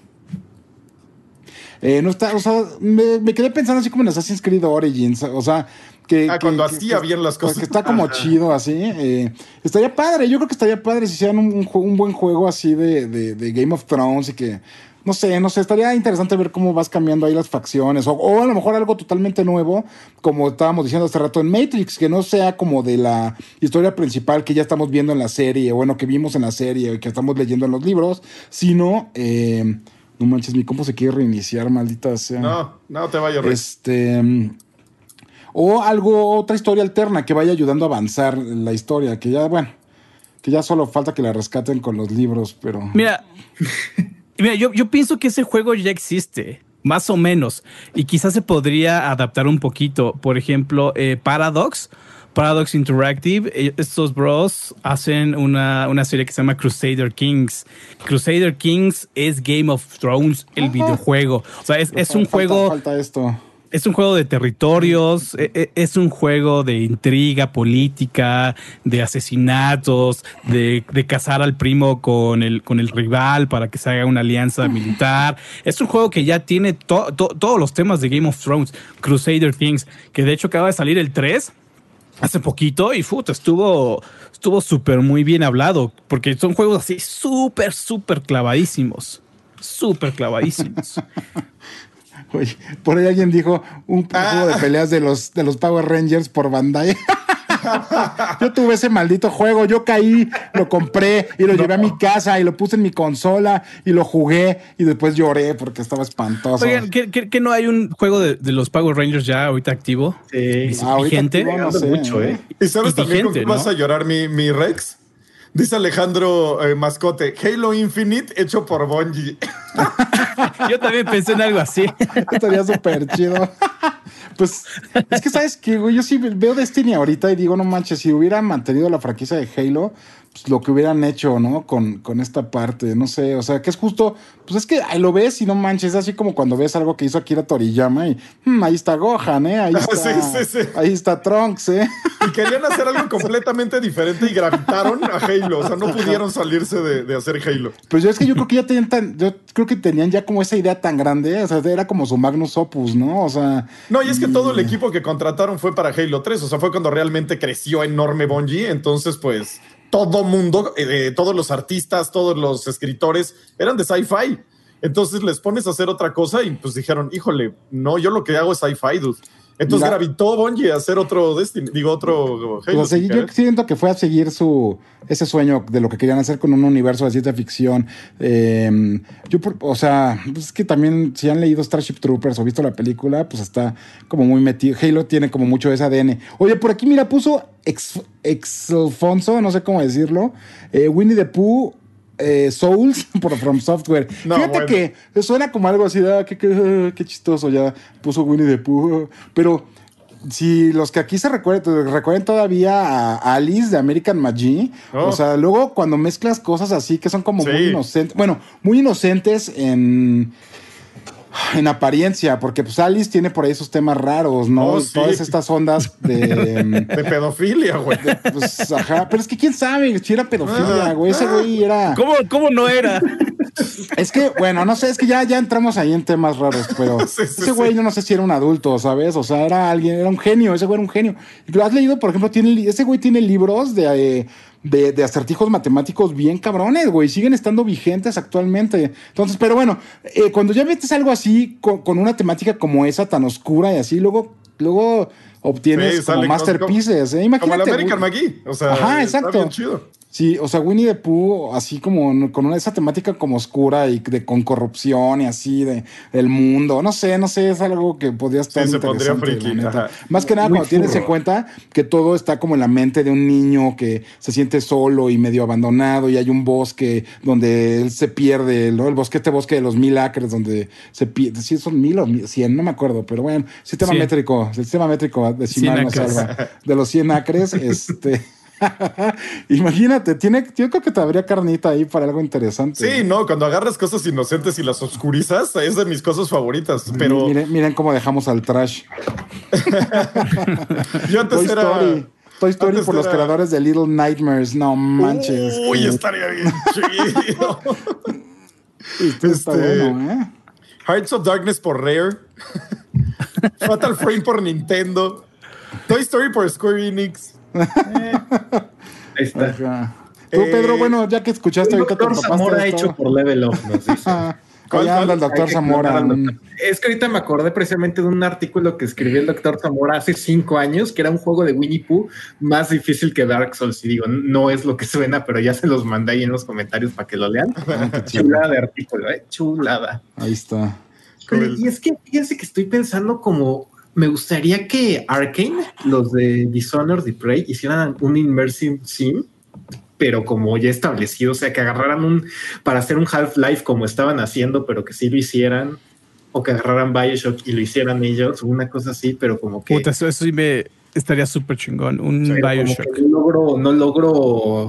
Eh, no está, o sea, me, me, quedé pensando así como en Assassin's Creed Origins, o sea, que, ah, cuando hacía bien las cosas. Que está como chido así. Eh, estaría padre, yo creo que estaría padre si hicieran un, un, buen juego así de, de, Game of Thrones y que, no sé, no sé, estaría interesante ver cómo vas cambiando ahí las facciones o, o, a lo mejor algo totalmente nuevo, como estábamos diciendo hace rato en Matrix, que no sea como de la historia principal que ya estamos viendo en la serie, bueno, que vimos en la serie y que estamos leyendo en los libros, sino... Eh, no manches, mi compo se quiere reiniciar, maldita sea. No, no te vayas. Este o algo, otra historia alterna que vaya ayudando a avanzar la historia, que ya, bueno, que ya solo falta que la rescaten con los libros, pero... Mira, mira yo, yo pienso que ese juego ya existe, más o menos, y quizás se podría adaptar un poquito. Por ejemplo, eh, Paradox. Paradox Interactive, eh, estos bros hacen una, una, serie que se llama Crusader Kings. Crusader Kings es Game of Thrones, el videojuego. O sea, es, es un juego... Falta esto es un juego de territorios, e, e, es un juego de intriga política, de asesinatos, de, de cazar al primo con el, con el rival para que se haga una alianza militar. Es un juego que ya tiene todos los temas de Game of Thrones, Crusader Kings, que de hecho acaba de salir el 3 hace poquito y fut, estuvo estuvo súper muy bien hablado, porque son juegos así súper, súper clavadísimos. Súper clavadísimos. Oye, por ahí alguien dijo un juego de ah. peleas de los, de los Power Rangers por Bandai. yo tuve ese maldito juego, yo caí, lo compré y lo llevé a mi casa y lo puse en mi consola y lo jugué y después lloré porque estaba espantoso. Oigan, ¿qué, no hay un juego de, los Power Rangers ya ahorita activo? Sí, ah, vigente. No mucho, ¿eh? ¿Y sabes también con qué vas a llorar mi, mi Rex? Dice Alejandro eh, Mascote, Halo Infinite hecho por Bungie. Yo también pensé en algo así. Estaría súper chido. Pues es que sabes que, güey, yo sí veo Destiny ahorita y digo, no manches, si hubiera mantenido la franquicia de Halo, pues, lo que hubieran hecho, ¿no? Con, con esta parte, no sé, o sea, que es justo, pues es que ahí lo ves y no manches, es así como cuando ves algo que hizo Akira Toriyama y hmm, ahí está Gohan, ¿eh? Ahí está, sí, sí, sí. ahí está Trunks, ¿eh? Y querían hacer algo completamente diferente y gravitaron a Halo, o sea, no pudieron salirse de, de hacer Halo. Pues yo es que yo creo que ya tenían tan, yo creo que tenían ya como esa idea tan grande, o sea, era como su Magnus Opus, ¿no? O sea... No, y es que todo el equipo que contrataron fue para Halo 3, o sea, fue cuando realmente creció enorme Bungie, entonces pues todo mundo, eh, todos los artistas, todos los escritores eran de sci-fi. Entonces les pones a hacer otra cosa y pues dijeron, híjole, no, yo lo que hago es sci-fi, dude. Entonces gravitó Bungie a hacer otro Destiny, digo otro Halo. Pues, yo siento que fue a seguir su ese sueño de lo que querían hacer con un universo de ciencia ficción. Em, yo, o sea, pues es que también si han leído Starship Troopers o visto la película, pues está como muy metido. Halo tiene como mucho ese ADN. Oye, por aquí mira, puso ex, ex Alfonso, no sé cómo decirlo, eh, Winnie the Pooh eh, Souls por From Software. Fíjate que suena como algo así, ah, qué, chistoso, ya puso Winnie the Pooh. Pero si los que aquí se recuerden, recuerden todavía a Alice de American Magi, o oh. sea, luego cuando mezclas cosas así que son como muy inocentes, bueno, muy inocentes en en apariencia, porque pues Alice tiene por ahí esos temas raros, ¿no? Oh, Todas estas ondas de... de pedofilia, güey. Pues, ajá, pero es que quién sabe si era pedofilia, ah. güey. Ese güey era... ¿Cómo, ¿Cómo, no era? Es que, bueno, no sé, es que ya, ya entramos ahí en temas raros, pero ese güey yo no sé si era un adulto, ¿sabes? O sea, era alguien, era un genio, ese güey era un genio. ¿Lo has leído, por ejemplo, tiene, ese güey tiene libros de... Eh, de, acertijos matemáticos bien cabrones, güey. Siguen estando vigentes actualmente. Entonces, pero bueno, eh, cuando ya metes algo así, con, una temática como esa tan oscura y así, luego, luego obtienes como masterpieces. ¿eh? Imagínate, como el American McGee. O sea, Ajá, exacto. Está bien chido. Sí, o sea, Winnie the Pooh, así como con una, esa temática como oscura y de, con corrupción y así de el mundo. No sé, no sé, es algo que podría estar Sí, se interesante, pondría ajá. Más que nada Muy cuando tienes en cuenta que todo está como en la mente de un niño que se siente solo y medio abandonado y hay un bosque donde él se pierde, ¿no? El bosque, este bosque de los mil acres donde se pierde, sí, son mil o mil- cien, no me acuerdo, pero bueno, sistema Cien. métrico, el sistema métrico decimal Cien nos salva. De los 100 acres, este... Imagínate, tiene, yo creo que te habría carnita ahí para algo interesante. Sí, no, cuando agarras cosas inocentes y las oscurizas, es de mis cosas favoritas. Pero miren, miren cómo dejamos al trash. yo antes Toy era. Story. Toy Story antes por los creadores de Little Nightmares. No manches. Uy, que- estaría bien chido. está este- bueno, ¿eh? Hearts of Darkness por Rare. Fatal Frame por Nintendo. Toy Story por Square Enix. Ahí está. Ajá. Tú, Eh, Pedro, bueno, ya que escuchaste ahorita tu doctor Zamora hecho por Level Up, nos dice. Ah, ¿Cuál, anda el doctor Zamora. Es que ahorita me acordé precisamente de un artículo que escribió el doctor Zamora hace cinco años, que era un juego de Winnie Pooh más difícil que Dark Souls. Y digo, no es lo que suena, pero ya se los mandé ahí en los comentarios para que lo lean. Chulada de artículo, ¿eh? Chulada. Ahí está. Cool. y es que fíjense que estoy pensando como me gustaría que Arkane, los de Dishonored y Prey, hicieran un immersive sim, pero como ya establecido, o sea, que agarraran un para hacer un Half-Life como estaban haciendo, pero que sí lo hicieran, o que agarraran Bioshock y lo hicieran ellos, una cosa así, pero como que, Puta, eso, eso sí me estaría súper chingón. Un Bioshock. que no logro, no logro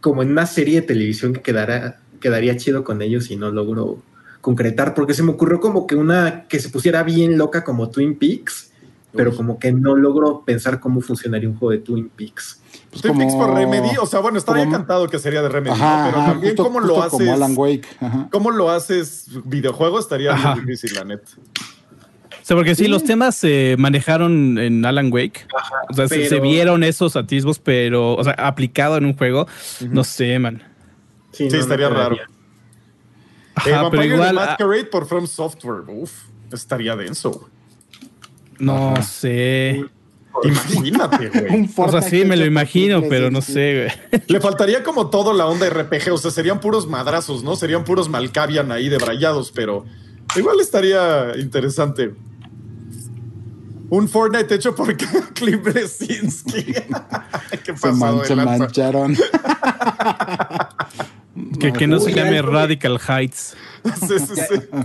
como en una serie de televisión que quedara, quedaría chido con ellos y no logro concretar, porque se me ocurrió como que una que se pusiera bien loca como Twin Peaks, pero como que no logro pensar cómo funcionaría un juego de Twin Peaks. Pues Twin Peaks por Remedy. O sea, bueno, estaría como- encantado que sería de Remedy, Ajá, ¿no? pero ajá, también justo- cómo lo como haces. Alan Wake. Ajá. ¿Cómo lo haces videojuego? Estaría Ajá. muy difícil, la neta. O sea, porque sí, los temas se manejaron en Alan Wake. O sea, se- se, pero- vieron esos atisbos, pero, o sea, aplicado en un juego, no sé, man. Sí, estaría raro. quedaría. Ajá, Eh, pero Vampire igual, ah, Masquerade por From Software. Uf, estaría denso. no sé. Imagínate, güey. Un O sea, sí, me lo imagino, pero no sé, güey. Le faltaría como todo la onda RPG, o sea, serían puros madrazos, ¿no? Serían puros Malkavian ahí de brayados, pero igual estaría interesante. Un Fortnite hecho por Cliff Blesinski. Qué Se, man- se mancharon. Que, que no se llame Radical Heights. Sí, sí, sí.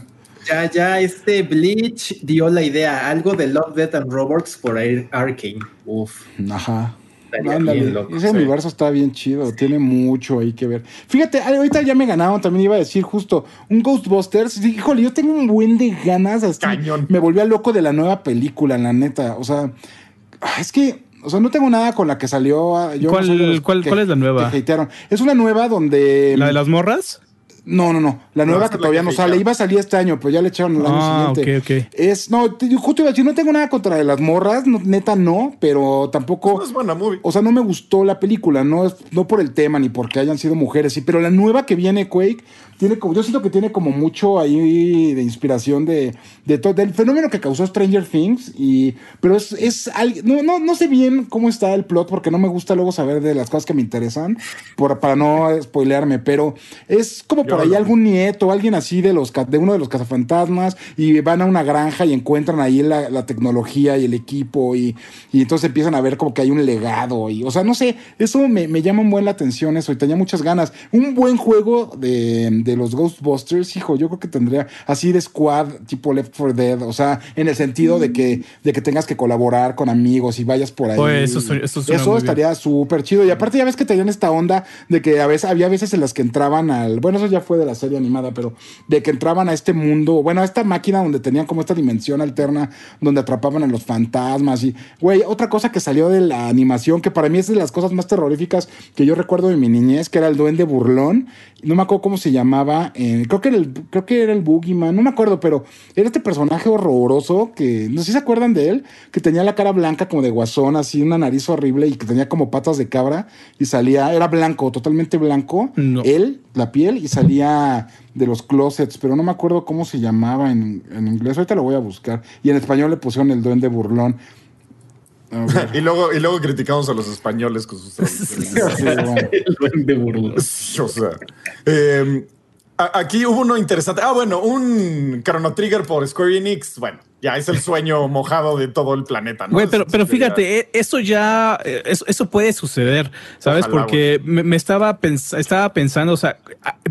Ya, ya, este Bleach dio la idea, algo de Love, Death and Robots por Arkane. Uf, Ajá. loco. ese sí. universo está bien chido, tiene mucho ahí que ver. Fíjate, ahorita ya me ganaron, también iba a decir justo un Ghostbusters. Híjole, yo tengo un buen de ganas. así, Cañón. Me volví a loco de la nueva película, la neta. O sea, ah, es que, o sea, no tengo nada con la que salió. ah, yo no ¿Cuál- que- cuál es la nueva? que hatearon. Es una nueva donde. ¿La de las morras? No, no, no. La nueva que todavía no sale. Iba a salir este año, pero ya le echaron el año Ah, siguiente. ok, ok. Es, no, te- justo iba a decir, no tengo nada contra de las morras, no, neta no, pero tampoco. No es buena movie. O sea, no me gustó la película, no, es, no por el tema ni porque hayan sido mujeres, sí, pero la nueva que viene, Quake, tiene como, yo siento que tiene como mucho ahí de inspiración de, de todo, del fenómeno que causó Stranger Things, y, pero es, es no, no, no sé bien cómo está el plot, porque no me gusta luego saber de las cosas que me interesan, por, para no spoilearme, pero es como por ahí algún nieto, alguien así de los de uno de los cazafantasmas, y van a una granja y encuentran ahí la, la tecnología y el equipo, y, y entonces empiezan a ver como que hay un legado, y, o sea, no sé, eso me, me llama muy la atención eso, y tenía muchas ganas. Un buen juego de, de los Ghostbusters, hijo, yo creo que tendría así de squad, tipo Left 4 Dead, o sea, en el sentido de que, de que tengas que colaborar con amigos y vayas por ahí. Pues eso eso estaría súper chido. Y aparte ya ves que tenían esta onda de que a veces había veces en las que entraban al, bueno, eso ya fue de la serie animada, pero de que entraban a este mundo, bueno, a esta máquina donde tenían como esta dimensión alterna donde atrapaban a los fantasmas y, güey, otra cosa que salió de la animación que para mí es de las cosas más terroríficas que yo recuerdo de mi niñez, que era el duende burlón. No me acuerdo cómo se llamaba, eh, creo que era el, creo que era el Boogeyman, no me acuerdo, pero era este personaje horroroso que, no sé si se acuerdan de él, que tenía la cara blanca como de guasón, así una nariz horrible y que tenía como patas de cabra y salía, era blanco, totalmente blanco, No. él, la piel, y salía de los closets, pero no me acuerdo cómo se llamaba en, en inglés, ahorita lo voy a buscar, y en español le pusieron el duende burlón. y, luego, y luego criticamos a los españoles con sus traducciones. El duende burlo. o sea, eh, Aquí hubo uno interesante. Ah, bueno, un Chrono Trigger por Square Enix. Bueno, ya es el sueño mojado de todo el planeta. ¿no? pero, pero fíjate, eh, eso ya, eh, eso, puede suceder, ¿sabes? Porque me, estaba, estaba pensando, o sea,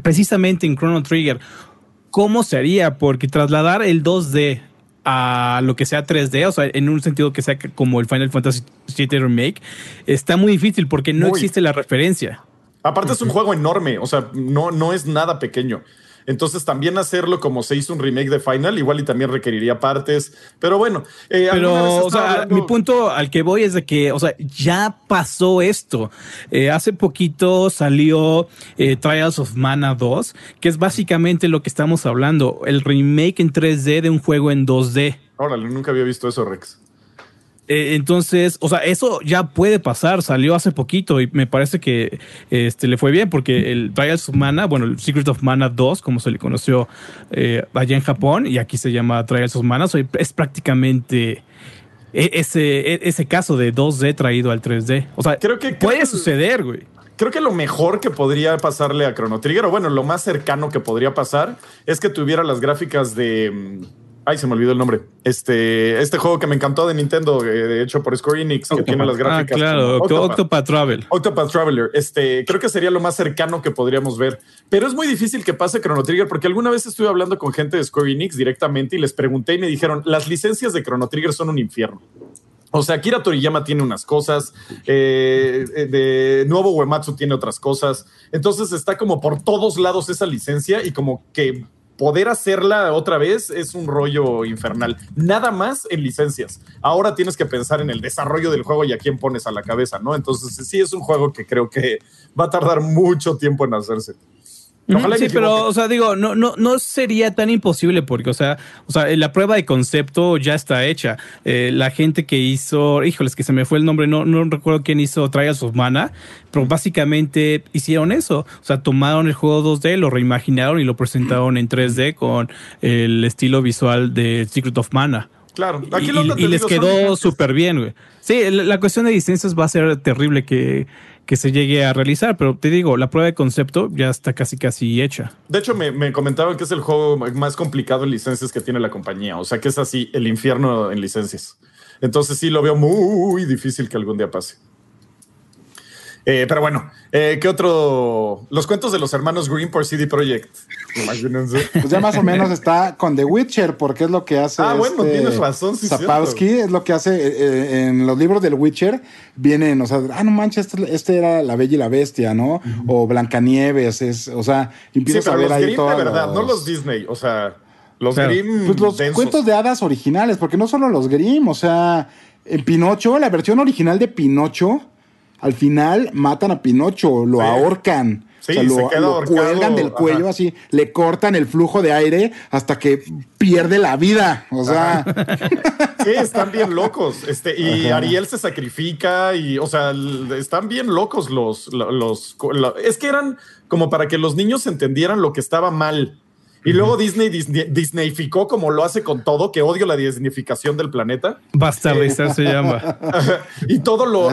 precisamente en Chrono Trigger, ¿cómo sería? Porque trasladar el 2D a lo que sea 3D, o sea, en un sentido que sea como el Final Fantasy VII Remake, está muy difícil porque no existe la referencia. Aparte es un juego enorme, o sea, no, no es nada pequeño. Entonces también hacerlo como se hizo un remake de Final, igual y también requeriría partes. Pero bueno, eh, pero o sea, mi punto al que voy es de que, o sea, ya pasó esto. Eh, hace poquito salió eh, Trials of Mana 2, que es básicamente lo que estamos hablando, el remake en 3D de un juego en 2D. Órale, nunca había visto eso, Rex. Eh, entonces, o sea, eso ya puede pasar. Salió hace poquito y me parece que este, le fue bien porque el Trials of Mana, bueno, el Secret of Mana 2, como se le conoció eh, allá en Japón, y aquí se llama Trials of Mana, es prácticamente e, ese, e, ese caso de 2D traído al 3D. O sea, creo que puede suceder, güey. Creo que lo mejor que podría pasarle a Chrono Trigger, o bueno, lo más cercano que podría pasar, es que tuviera las gráficas de Ay, se me olvidó el nombre. Este, este juego que me encantó de Nintendo, eh, hecho por Square Enix, que tiene las gráficas. Ah, claro, Octopath, Travel. Octopath Traveler. Este, creo que sería lo más cercano que podríamos ver. Pero es muy difícil que pase Chrono Trigger, porque alguna vez estuve hablando con gente de Square Enix directamente y les pregunté y me dijeron: las licencias de Chrono Trigger son un infierno. O sea, Kira Toriyama tiene unas cosas, eh, eh, de nuevo Uematsu tiene otras cosas. Entonces está como por todos lados esa licencia y como que poder hacerla otra vez es un rollo infernal. Nada más en licencias. Ahora tienes que pensar en el desarrollo del juego y a quién pones a la cabeza, ¿no? Entonces sí es un juego que creo que va a tardar mucho tiempo en hacerse sí, pero, o sea, digo, no, no, no sería tan imposible porque, o sea, o sea, la prueba de concepto ya está hecha. Eh, la gente que hizo, híjoles, que se me fue el nombre, no, no recuerdo quién hizo Trials of Mana, pero básicamente hicieron eso. O sea, tomaron el juego 2D, lo reimaginaron y lo presentaron en 3D con el estilo visual de Secret of Mana. Claro, aquí y, y les quedó súper bien, güey. Sí, la cuestión de distancias va a ser terrible que que se llegue a realizar, pero te digo, la prueba de concepto ya está casi casi hecha. De hecho, me, comentaban que es el juego más complicado en licencias que tiene la compañía, o sea que es así, el infierno en licencias. Entonces sí lo veo muy difícil que algún día pase. Eh, pero bueno, eh, ¿qué otro? Los cuentos de los hermanos Green por CD Projekt. Imagínense. Pues ya más o menos está con The Witcher, porque es lo que hace. Ah, bueno, este tienes razón. Sí, Zapowski es lo que hace eh, en los libros del Witcher. Vienen, o sea, ah, no manches, este, este era La Bella y la Bestia, ¿no? O Blancanieves, es, o sea, empiezas a ver ahí todo. de verdad, no los Disney, o sea, los Grimm. Pues los cuentos de hadas originales, porque no solo los Grimm, o sea, en Pinocho, la versión original de Pinocho al final matan a Pinocho, lo ahorcan. o sea, lo, cuelgan del cuello así, le cortan el flujo de aire hasta que pierde la vida. O sea. Sí, están bien locos. Este, y Ariel se sacrifica y, o sea, están bien locos los, los, Es que eran como para que los niños entendieran lo que estaba mal. Y luego Disney, Disneyficó como lo hace con todo, que odio la disneyficación del planeta. Bastardizar se llama. y todo lo,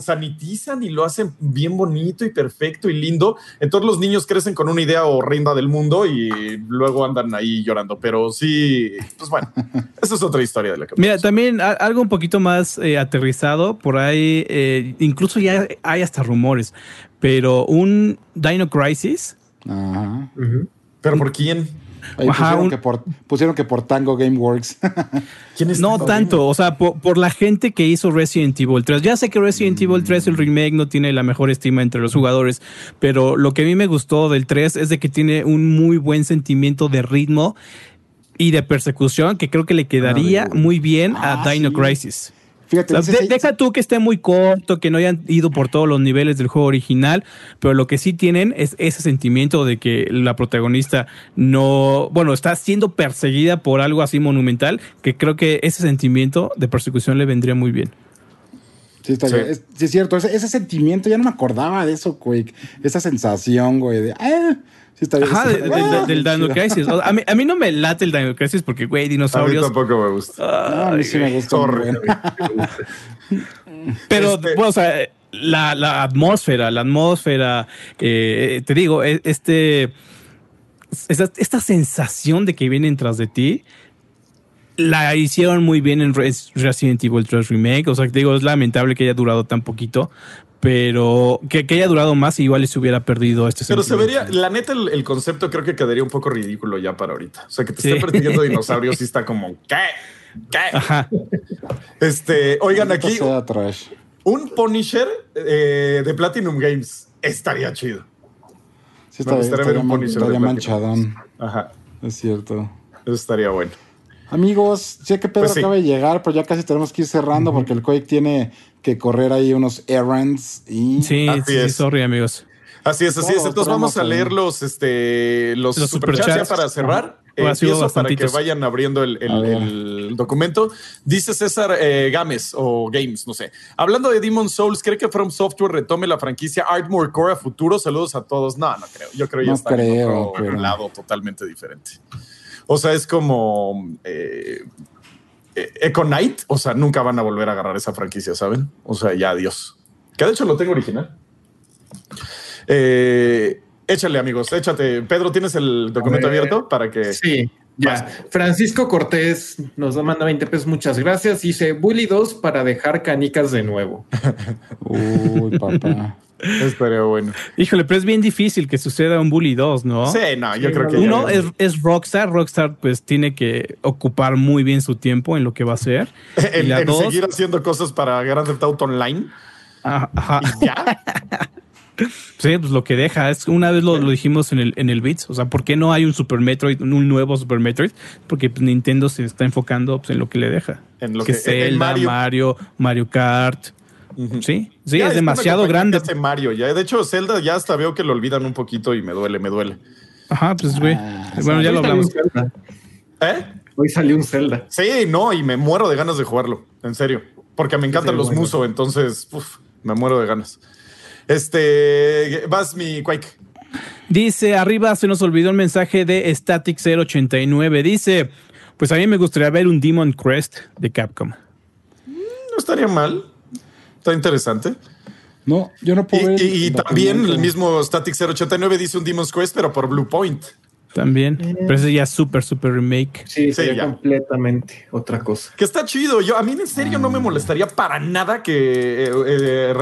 sanitizan y lo hacen bien bonito y perfecto y lindo. Entonces los niños crecen con una idea horrenda del mundo y luego andan ahí llorando. Pero sí, pues bueno, esa es otra historia de la que Mira, también algo un poquito más eh, aterrizado, por ahí, eh, incluso ya hay hasta rumores, pero un Dino Crisis. Ajá. ¿Pero por quién? pusieron, que por, pusieron, que por, Tango Gameworks. ¿Quién es no tanto, o sea, por, la gente que hizo Resident Evil 3. Ya sé que Resident mm. Evil 3, el remake, no tiene la mejor estima entre los jugadores, pero lo que a mí me gustó del 3 es de que tiene un muy buen sentimiento de ritmo y de persecución que creo que le quedaría ah, muy bien a ah, Dino Crisis deja tú que esté muy corto, que no hayan ido por todos los niveles del juego original, pero lo que sí tienen es ese sentimiento de que la protagonista no, bueno, está siendo perseguida por algo así monumental, que creo que ese sentimiento de persecución le vendría muy bien. Sí, está Bien. Es, cierto. Ese, sentimiento, ya no me acordaba de eso, güey. Esa sensación, güey, de. Ah, Ajá, del Dino Crisis. a, mí, no me late el Dino Crisis porque, güey, dinosaurios. A mí tampoco me gusta. a mí sí me gusta. Pero, este o sea, la, atmósfera, la atmósfera, eh, te digo, e, este, esta, sensación de que vienen tras de ti, la hicieron muy bien en Resident Evil 3 Remake. O sea, te digo, es lamentable que haya durado tan poquito, pero que, haya durado más igual se hubiera perdido este Pero se vería, la neta, el, concepto creo que quedaría un poco ridículo ya para ahorita. O sea, que te estén persiguiendo dinosaurios y está como, ¿qué? ¿Qué? Ajá. Este, oigan aquí. Un Punisher eh, de Platinum Games estaría chido. Sí, Me gustaría ver un Punisher de manchadón. Ajá. Es cierto. Eso estaría bueno. Amigos, sé que Pedro pues acaba de llegar, pero ya casi tenemos que ir cerrando porque el Quake tiene que correr ahí unos errands y. Sí, sí, sorry, amigos. Así es, así es. Entonces vamos a leer los, este, los, superchats para cerrar. Eh, empiezo para que vayan abriendo el, documento. Dice César eh, Gámez o Games, no sé. Hablando de Demon Souls, ¿cree que From Software retome la franquicia Artmore Core a futuro? Saludos a todos. No, no creo. Yo creo que ya está en otro lado totalmente diferente. O sea, es como eh, Echo Knight. O sea, nunca van a volver a agarrar esa franquicia, ¿saben? O sea, ya adiós. Que de hecho lo tengo original. Eh, échale, amigos, échate. Pedro, ¿tienes el documento abierto para que. Sí, ya. Francisco Cortés nos manda 20 pesos. Muchas gracias. Dice Bully 2 para dejar canicas de nuevo. Uy, papá. Estaría bueno. Híjole, pero es bien difícil que suceda un Bully 2, ¿no? Sí, no, yo creo que. Uno es, Rockstar. Rockstar, pues tiene que ocupar muy bien su tiempo en lo que va a hacer. en, seguir haciendo cosas para Grand Theft Auto Online. Ajá. ya. Sí, pues lo que deja es una vez lo, dijimos en el en el Beats, o sea, ¿por qué no hay un Super Metroid, un nuevo Super Metroid? Porque pues, Nintendo se está enfocando pues, en lo que le deja. En lo que, Zelda, Mario. Mario, Kart. Sí, sí, es demasiado grande. Este Mario, ya de hecho Zelda ya hasta veo que lo olvidan un poquito y me duele, me duele. Ajá, pues güey. Ah, bueno, ya lo hablamos. ¿Eh? Hoy salió un Zelda. Sí, no, y me muero de ganas de jugarlo, en serio, porque me encantan los muso, entonces, me muero de ganas. Este, vas mi Quake. Dice, arriba se nos olvidó el mensaje de Static 089. Dice, pues a mí me gustaría ver un Demon Crest de Capcom. Mm, no estaría mal. Está interesante. No, yo no puedo y, Y, también el mismo Static 089 dice un Demon's Quest, pero por Blue Point. También. Eh. Pero ese ya es súper, súper remake. Sí, sería completamente otra cosa. Que está chido. Yo, a mí en serio no me ah. molestaría para nada que eh, eh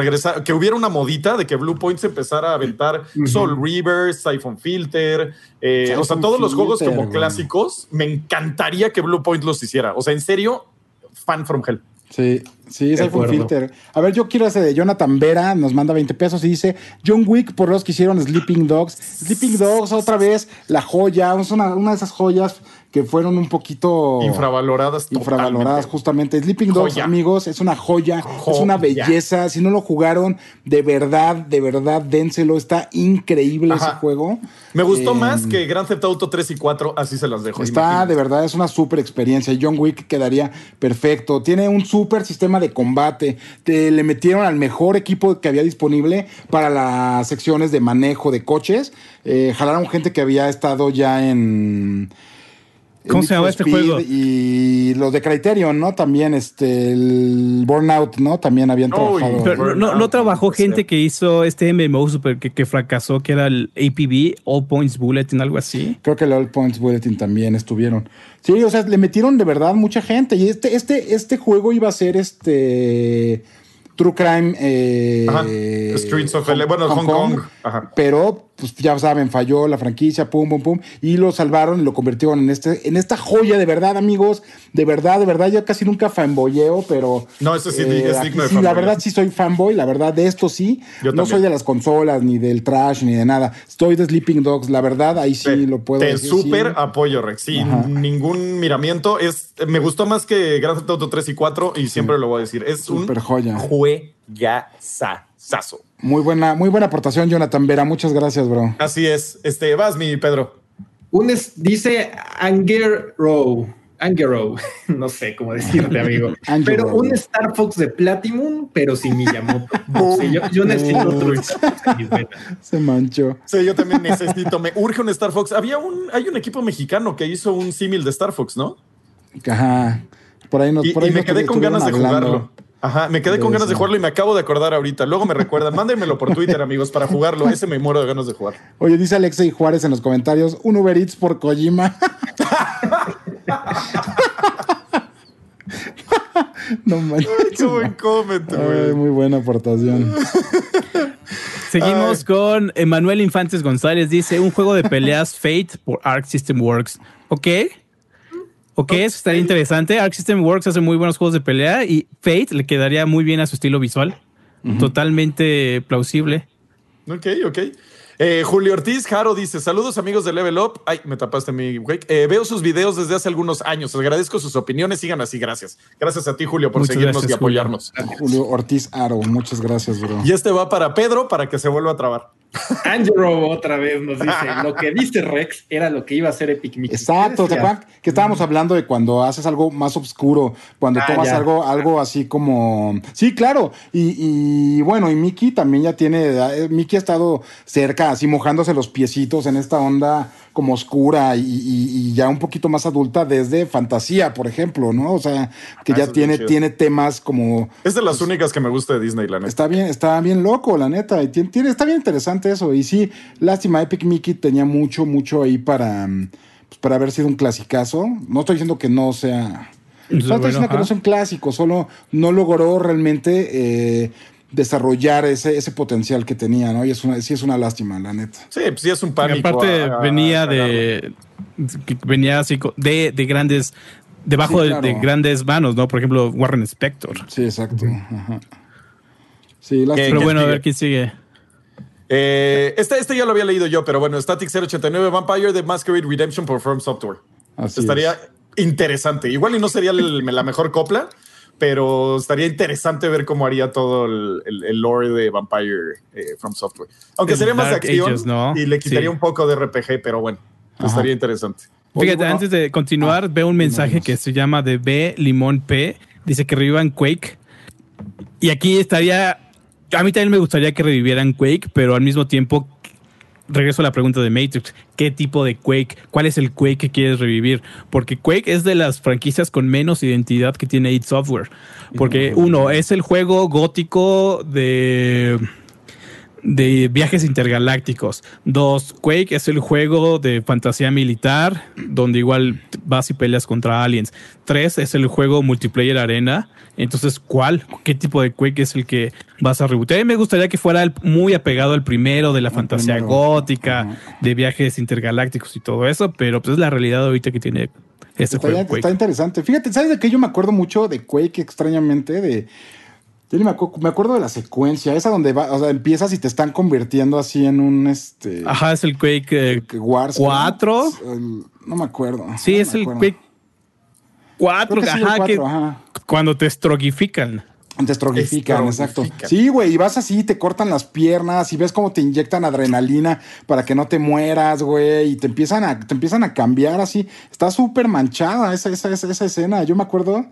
que hubiera una modita de que Blue Point se empezara a aventar Soul River, Siphon Filter, eh, o sea, todos los juegos como clásicos. Me encantaría que Blue Point los hiciera. O sea, en serio, fan from hell. Sí, sí, es iPhone Filter. A ver, yo quiero ese de Jonathan Vera, nos manda 20 pesos y dice John Wick por los que hicieron Sleeping Dogs. Sleeping Dogs, otra vez, la joya, es una, una de esas joyas que fueron un poquito infravaloradas. Infravaloradas, justamente. Sleeping Dogs, amigos, es una joya, es una belleza. Si no lo jugaron, de verdad, de verdad, dénselo. Está increíble ese juego. Me gustó más que Grand Theft Auto 3 y 4, así se las dejo. Está, de verdad, es una súper experiencia. John Wick quedaría perfecto. Tiene un súper sistema de combate. Te, le metieron al mejor equipo que había disponible para las secciones de manejo de coches. Eh, jalaron gente que había estado ya en ¿Cómo se llama este juego? Y los de Criterion, ¿no? También este, el Burnout, ¿no? También habían trabajado. no, trabajó gente que hizo este MMO super que, fracasó, que era el APB, All Points Bulletin, algo así. Creo que el All Points Bulletin también estuvieron. Sí, o sea, le metieron de verdad mucha gente. Y este, este, este juego iba a ser este True Crime. Eh, Streets of Hong, bueno, Hong, Kong. Pero, pues ya saben, falló la franquicia, pum, pum, pum. Y lo salvaron y lo convirtieron en, este, en esta joya de verdad, amigos. De verdad, de verdad. Yo casi nunca fanboyeo, pero. No, eso sí, eh, es digno de Sí, la verdad sí soy fanboy. La verdad, de esto sí. no soy de las consolas, ni del trash, ni de nada. Estoy de Sleeping Dogs. La verdad, ahí sí lo puedo te súper apoyo, Rex. Sin ningún miramiento. Es, me gustó más que Grand Theft Auto 3 y 4 y siempre lo voy a decir. Es super un joya saso. Muy buena, muy buena aportación, Jonathan Vera. Muchas gracias, bro. Así es. Este, vas, mi Pedro. Un dice Anger Row. Angero, no sé cómo decirte, amigo. pero un Star Fox de Platinum, pero sin Miyamoto. yo, necesito otro Se manchó. Sí, yo también necesito. Me urge un Star Fox. Había un, hay un equipo mexicano que hizo un símil de Star Fox, ¿no? Ajá. Por ahí, no, y, por ahí me quedé con ganas de jugarlo. Ajá, me quedé con ganas de jugarlo y me acabo de acordar ahorita. Luego me recuerdan. Mándenmelo por Twitter, amigos, para jugarlo. Ese me muero de ganas de jugar. Oye, dice Alexei Juárez en los comentarios: un Uber Eats por Kojima. no manches. Qué buen comentario, güey. Muy buena aportación. Seguimos con Emanuel Infantes González. Dice: un juego de peleas Fate por Arc System Works. Ok. Ok, eso estaría interesante. Arc System Works hace muy buenos juegos de pelea y Fate le quedaría muy bien a su estilo visual. Totalmente plausible. Ok, ok. Eh, Julio Ortiz Jaro dice: Saludos amigos de Level Up. Ay, me tapaste mi wake. Eh, veo sus videos desde hace algunos años. Les agradezco sus opiniones. Sigan así, gracias. Gracias a ti, Julio, por seguirnos y apoyarnos. Julio Ortiz Aro, muchas gracias, bro. Y este va para Pedro para que se vuelva a trabar. Angelo otra vez nos dice: Lo que dice Rex era lo que iba a hacer Epic Mickey. Exacto, ¿te acuerdas que estábamos hablando de cuando haces algo más oscuro, cuando ah, tomas algo, algo así como. Sí, claro. Y, y, bueno, y Mickey también ya tiene. Eh, Mickey ha estado cerca, así mojándose los piecitos en esta onda como oscura y, ya un poquito más adulta desde fantasía, por ejemplo, ¿no? O sea, que ah, ya tiene, tiene temas como. Es de las pues, únicas que me gusta de Disney, la neta. Está bien, está bien loco, la neta. Y tiene, está bien interesante eso. Y sí, lástima, Epic Mickey tenía mucho, mucho ahí para, pues, para haber sido un clasicazo. No estoy diciendo que no sea. No estoy diciendo que no sea un clásico, solo no logró realmente. Eh, desarrollar ese, ese potencial que tenía, ¿no? Y es una, sí es una lástima, la neta. Sí, pues sí es un pánico. aparte venía de venía así de, de grandes debajo de, grandes manos, ¿no? Por ejemplo, Warren Spector. Sí, exacto. Sí, lástima. Pero bueno, a ver quién sigue. Eh, este, este ya lo había leído yo, pero bueno, Static 089 Vampire de Masquerade Redemption por From Software. Estaría interesante. Igual y no sería la mejor copla, pero estaría interesante ver cómo haría todo el, lore de Vampire eh, from Software. Aunque sería más de acción y le quitaría un poco de RPG, pero bueno, estaría interesante. Fíjate, antes de continuar, veo un mensaje que se llama de B Limón P. Dice que revivan Quake. Y aquí estaría. A mí también me gustaría que revivieran Quake, pero al mismo tiempo regreso a la pregunta de Matrix. ¿Qué tipo de Quake? ¿Cuál es el Quake que quieres revivir? Porque Quake es de las franquicias con menos identidad que tiene id Software. Porque uno, es el juego gótico de de viajes intergalácticos. Dos, Quake es el juego de fantasía militar, donde igual vas y peleas contra aliens. Tres, es el juego multiplayer arena. Entonces, ¿cuál? ¿Qué tipo de Quake es el que vas a mí me gustaría que fuera muy apegado al primero de la fantasía gótica, de viajes intergalácticos y todo eso, pero pues es la realidad ahorita que tiene este juego. Está interesante. Fíjate, ¿sabes de qué yo me acuerdo mucho de Quake extrañamente? De yo me, acuerdo, de la secuencia, esa donde va, o sea, empiezas y te están convirtiendo así en un este. Ajá, es el Quake, 4. no me acuerdo. Sí, es el Quake 4. Ajá, que cuando te estrogifican. Te estrogifican, exacto. Sí, güey, y vas así, te cortan las piernas y ves cómo te inyectan adrenalina para que no te mueras, güey, y te empiezan a, te empiezan a cambiar así. Está súper manchada esa, esa, esa escena. Yo me acuerdo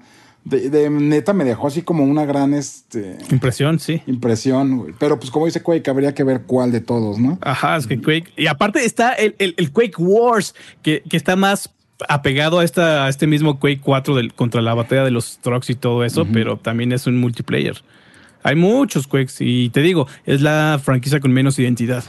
de, neta me dejó así como una gran este, impresión, sí. Impresión, güey. Pero pues como dice Quake, habría que ver cuál de todos, ¿no? Ajá, es que Quake. Y aparte está el, el, Quake Wars, que, que, está más apegado a, esta, este mismo Quake 4 del, contra la batalla de los trucks y todo eso, pero también es un multiplayer. Hay muchos Quakes y te digo, es la franquicia con menos identidad.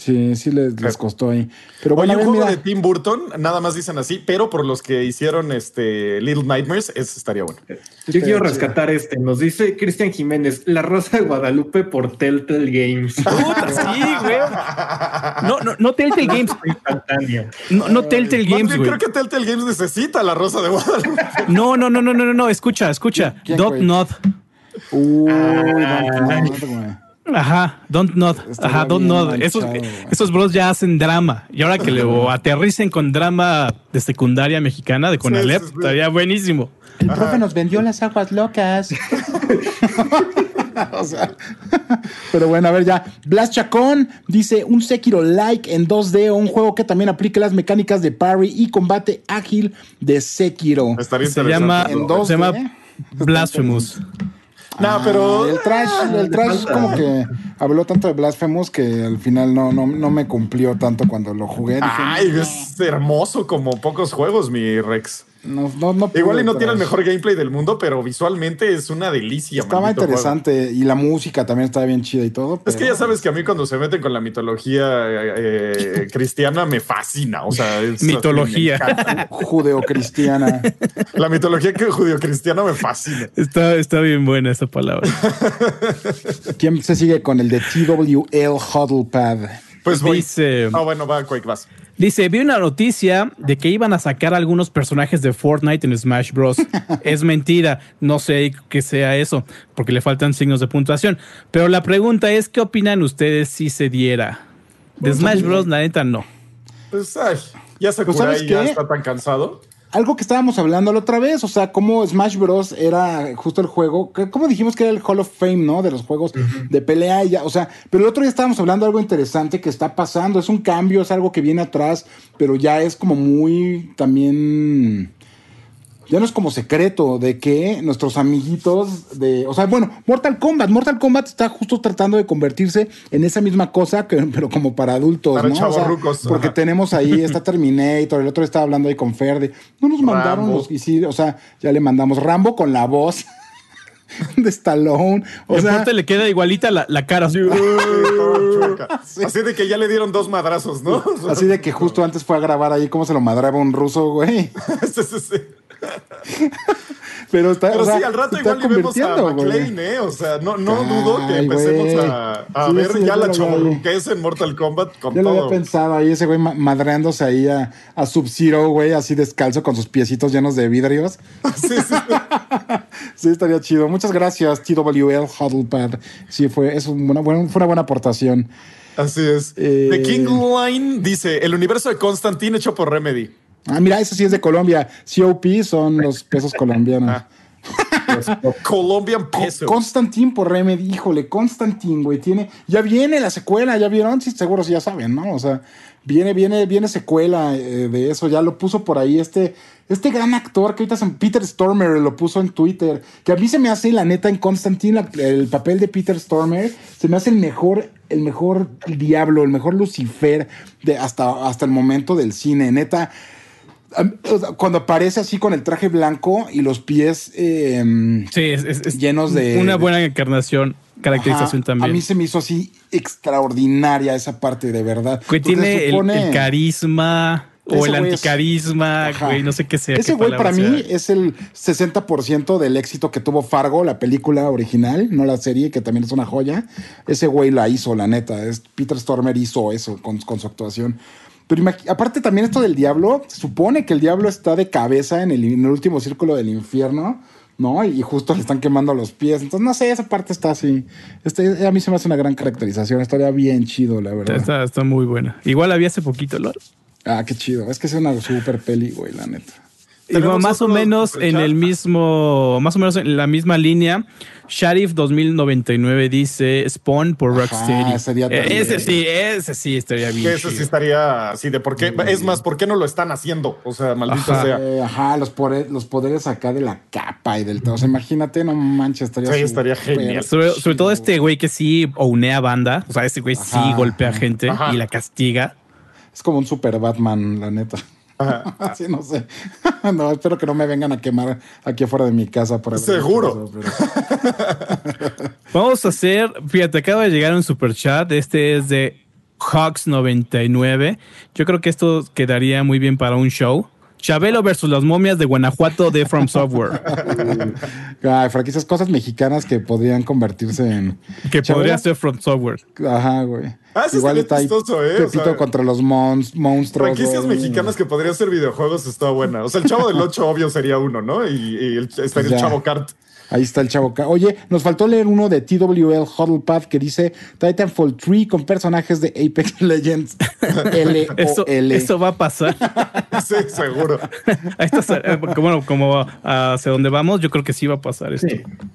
Sí, sí les, costó ahí. Pero bueno, Oye, un juego de Tim Burton, nada más dicen así, pero por los que hicieron este Little Nightmares, eso estaría bueno. Yo quiero rescatar este. Nos dice Cristian Jiménez, La Rosa de Guadalupe por Telltale Games. sí, güey. No, no, no Telltale Games. No, no Telltale Games, güey. Creo que Telltale Games necesita La Rosa de Guadalupe. No, no, no, no, no, no, escucha, escucha. Dot Not. Uh, güey. Ajá, Don't Not. Ajá, Don't Not. Esos, esos, bros ya hacen drama. Y ahora que lo aterricen con drama de secundaria mexicana de Conalep, estaría buenísimo. El profe nos vendió las aguas locas. o sea, pero bueno, a ver ya. Blas Chacón dice un Sekiro like en 2D o un juego que también aplique las mecánicas de parry y combate ágil de Sekiro. se llama, en 2D, se llama Blasphemous. No, pero. El trash, el trash como que habló tanto de Blasphemous que al final no, no, no me cumplió tanto cuando lo jugué. Ay, es hermoso como pocos juegos, mi Rex. No, no, no Igual y no tiene el mejor gameplay del mundo, pero visualmente es una delicia. Estaba interesante y la música también estaba bien chida y todo. Es que ya sabes que a mí cuando se meten con la mitología eh, cristiana me fascina. O sea, es mitología judeocristiana. La mitología judeocristiana me fascina. Está, está bien buena esa palabra. ¿Quién se sigue con el de TWL Huddlepad? Pues Dice. Ah, bueno, va, Quake, vas. Dice, vi una noticia de que iban a sacar algunos personajes de Fortnite en Smash Bros. es mentira, no sé qué sea eso, porque le faltan signos de puntuación. Pero la pregunta es, ¿qué opinan ustedes si se diera? De pues, Smash Bros, la neta, no. Pues, ay, ya se pues, ya está tan cansado algo que estábamos hablando la otra vez, o sea, cómo Smash Bros. era justo el juego, como dijimos que era el Hall of Fame, ¿no? De los juegos de pelea y ya, o sea, pero el otro día estábamos hablando de algo interesante que está pasando, es un cambio, es algo que viene atrás, pero ya es como muy también ya no es como secreto de que nuestros amiguitos de, o sea, bueno, Mortal Kombat, Mortal Kombat está justo tratando de convertirse en esa misma cosa, pero como para adultos, ¿no? O porque tenemos ahí, está Terminator, el otro estaba hablando ahí con Ferde, no nos mandaron los, y sí, o sea, ya le mandamos Rambo con la voz de Stallone. O sea, le queda igualita la, cara. Así. así. de que ya le dieron dos madrazos, ¿no? Así de que justo antes fue a grabar ahí cómo se lo madraba un ruso, güey. sí, sí, sí. Pero, está, Pero sí, al rato igual le vemos a McLean, ¿eh? O sea, no, no dudo que empecemos a, a ver ya la es en Mortal Kombat con Yo todo. lo había pensado ahí, ese güey madreándose ahí a, a Sub-Zero, güey, así descalzo con sus piecitos llenos de vidrios. sí, sí. sí, estaría chido. Muchas gracias, TWL Huddlepad. Sí, fue, es una buena, fue una buena aportación. Así es. Eh, The King Line dice: el universo de Constantine hecho por Remedy. Ah, mira, eso sí es de Colombia. COP son los pesos colombianos. Ah. Colombian pesos. Constantin por Remedy, híjole, Constantin, güey, tiene. Ya viene la secuela, ya vieron, sí, seguro sí ya saben, ¿no? O sea, viene, viene, viene secuela eh, de eso, ya lo puso por ahí este, este gran actor que ahorita es Peter Stormer, lo puso en Twitter, que a mí se me hace, la neta, en Constantine, el papel de Peter Stormer, se me hace el mejor, el mejor diablo, el mejor Lucifer de hasta, hasta el momento del cine, neta cuando aparece así con el traje blanco y los pies em, llenos de. Una buena encarnación, caracterización también. A mí se me hizo así extraordinaria esa parte, de verdad. Que tiene el, carisma. O el anticarisma, güey, no sé qué sea. Ese güey para mí es el 60% del éxito que tuvo Fargo, la película original, no la serie, que también es una joya. Ese güey la hizo, la neta. Es, Peter Stormer hizo eso con, con su actuación. Pero aparte también esto del diablo, se supone que el diablo está de cabeza en el, último círculo del infierno, ¿no? Y justo le están quemando los pies. Entonces, no sé, esa parte está así. Este, a mí se me hace una gran caracterización. Estaría bien chido, la verdad. Está, está muy buena. Igual había hace poquito, ¿lo? Ah, qué chido. Es que es una super peli, güey, la neta. Igual, más o menos en el mismo, más o menos en la misma línea. Sheriff 2099 dice Spawn por Rocksteady. Eh, ese sí, ese sí estaría bien. ese sí estaría así de por qué. Es más, ¿por qué no lo están haciendo? O sea, maldito sea. Eh, ajá, los, poderes, los poderes acá de la capa y del todo. O sea, imagínate, no manches, estaría Sí, estaría genial. Sobre, todo este güey que sí ounea banda. O sea, este güey sí golpea gente y la castiga. Es como un super Batman, la neta. Así no sé. no, espero que no me vengan a quemar aquí afuera de mi casa. Por Seguro. Vamos a hacer, fíjate, acaba de llegar un super chat. Este es de Hawks99. Yo creo que esto quedaría muy bien para un show. Chabelo versus las momias de Guanajuato de From Software. Ay, franquicias, cosas mexicanas que podrían convertirse en. Que podría ser From Software. Ajá, güey. Ah, sí Igual está chistoso, ¿eh? Pepito contra los monstruos. Franquicias mexicanas que podrían ser videojuegos está buena. O sea, el chavo del 8 obvio sería uno, ¿no? Y, estaría el chavo Kart. Ahí está el chavo. Oye, nos faltó leer uno de TWL Huddle Path que dice Titanfall 3 con personajes de Apex Legends. L eso, eso va a pasar. sí, seguro. Eh, bueno, como hacia donde vamos, yo creo que sí va a pasar esto.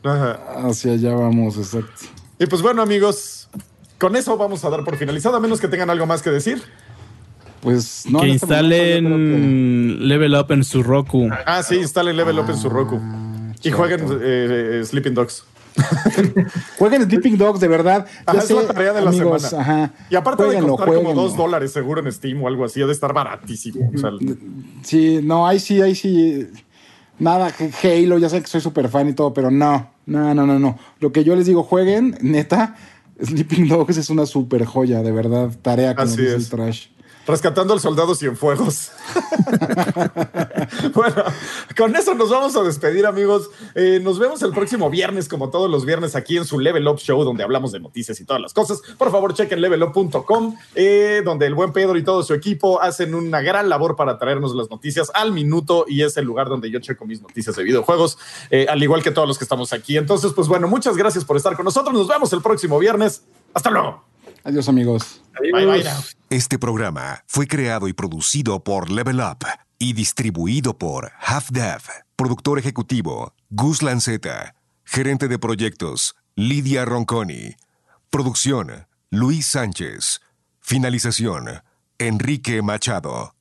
Hacia allá vamos, exacto. Y pues bueno, amigos, con eso vamos a dar por finalizado, a menos que tengan algo más que decir. Pues no. Que este instalen Level Up en su Roku. Ah, sí, instalen Level Up en su Roku. Y jueguen eh, eh, Sleeping Dogs. jueguen Sleeping Dogs, de verdad. Ajá, es la tarea de la semana. Y aparte de costar como dos dólares seguro en Steam o algo así, de estar baratísimo. sí, no, ahí sí, ahí sí. Nada, Halo, ya sé que soy súper fan y todo, pero no, no, no, no, no. Lo que yo les digo, jueguen, neta, Sleeping Dogs es una súper joya, de verdad. Tarea como dice el trash. Rescatando al soldado Cienfuegos. bueno, con eso nos vamos a despedir, amigos. Eh, nos vemos el próximo viernes, como todos los viernes, aquí en su Level Up Show, donde hablamos de noticias y todas las cosas. Por favor, chequen levelup.com, eh, donde el buen Pedro y todo su equipo hacen una gran labor para traernos las noticias al minuto y es el lugar donde yo checo mis noticias de videojuegos, eh, al igual que todos los que estamos aquí. Entonces, pues bueno, muchas gracias por estar con nosotros. Nos vemos el próximo viernes. Hasta luego. Adiós, amigos. Bye, bye Este programa fue creado y producido por Level Up y distribuido por Half Dev. Productor ejecutivo, Gus Lanceta. Gerente de proyectos, Lidia Ronconi. Producción, Luis Sánchez. Finalización, Enrique Machado.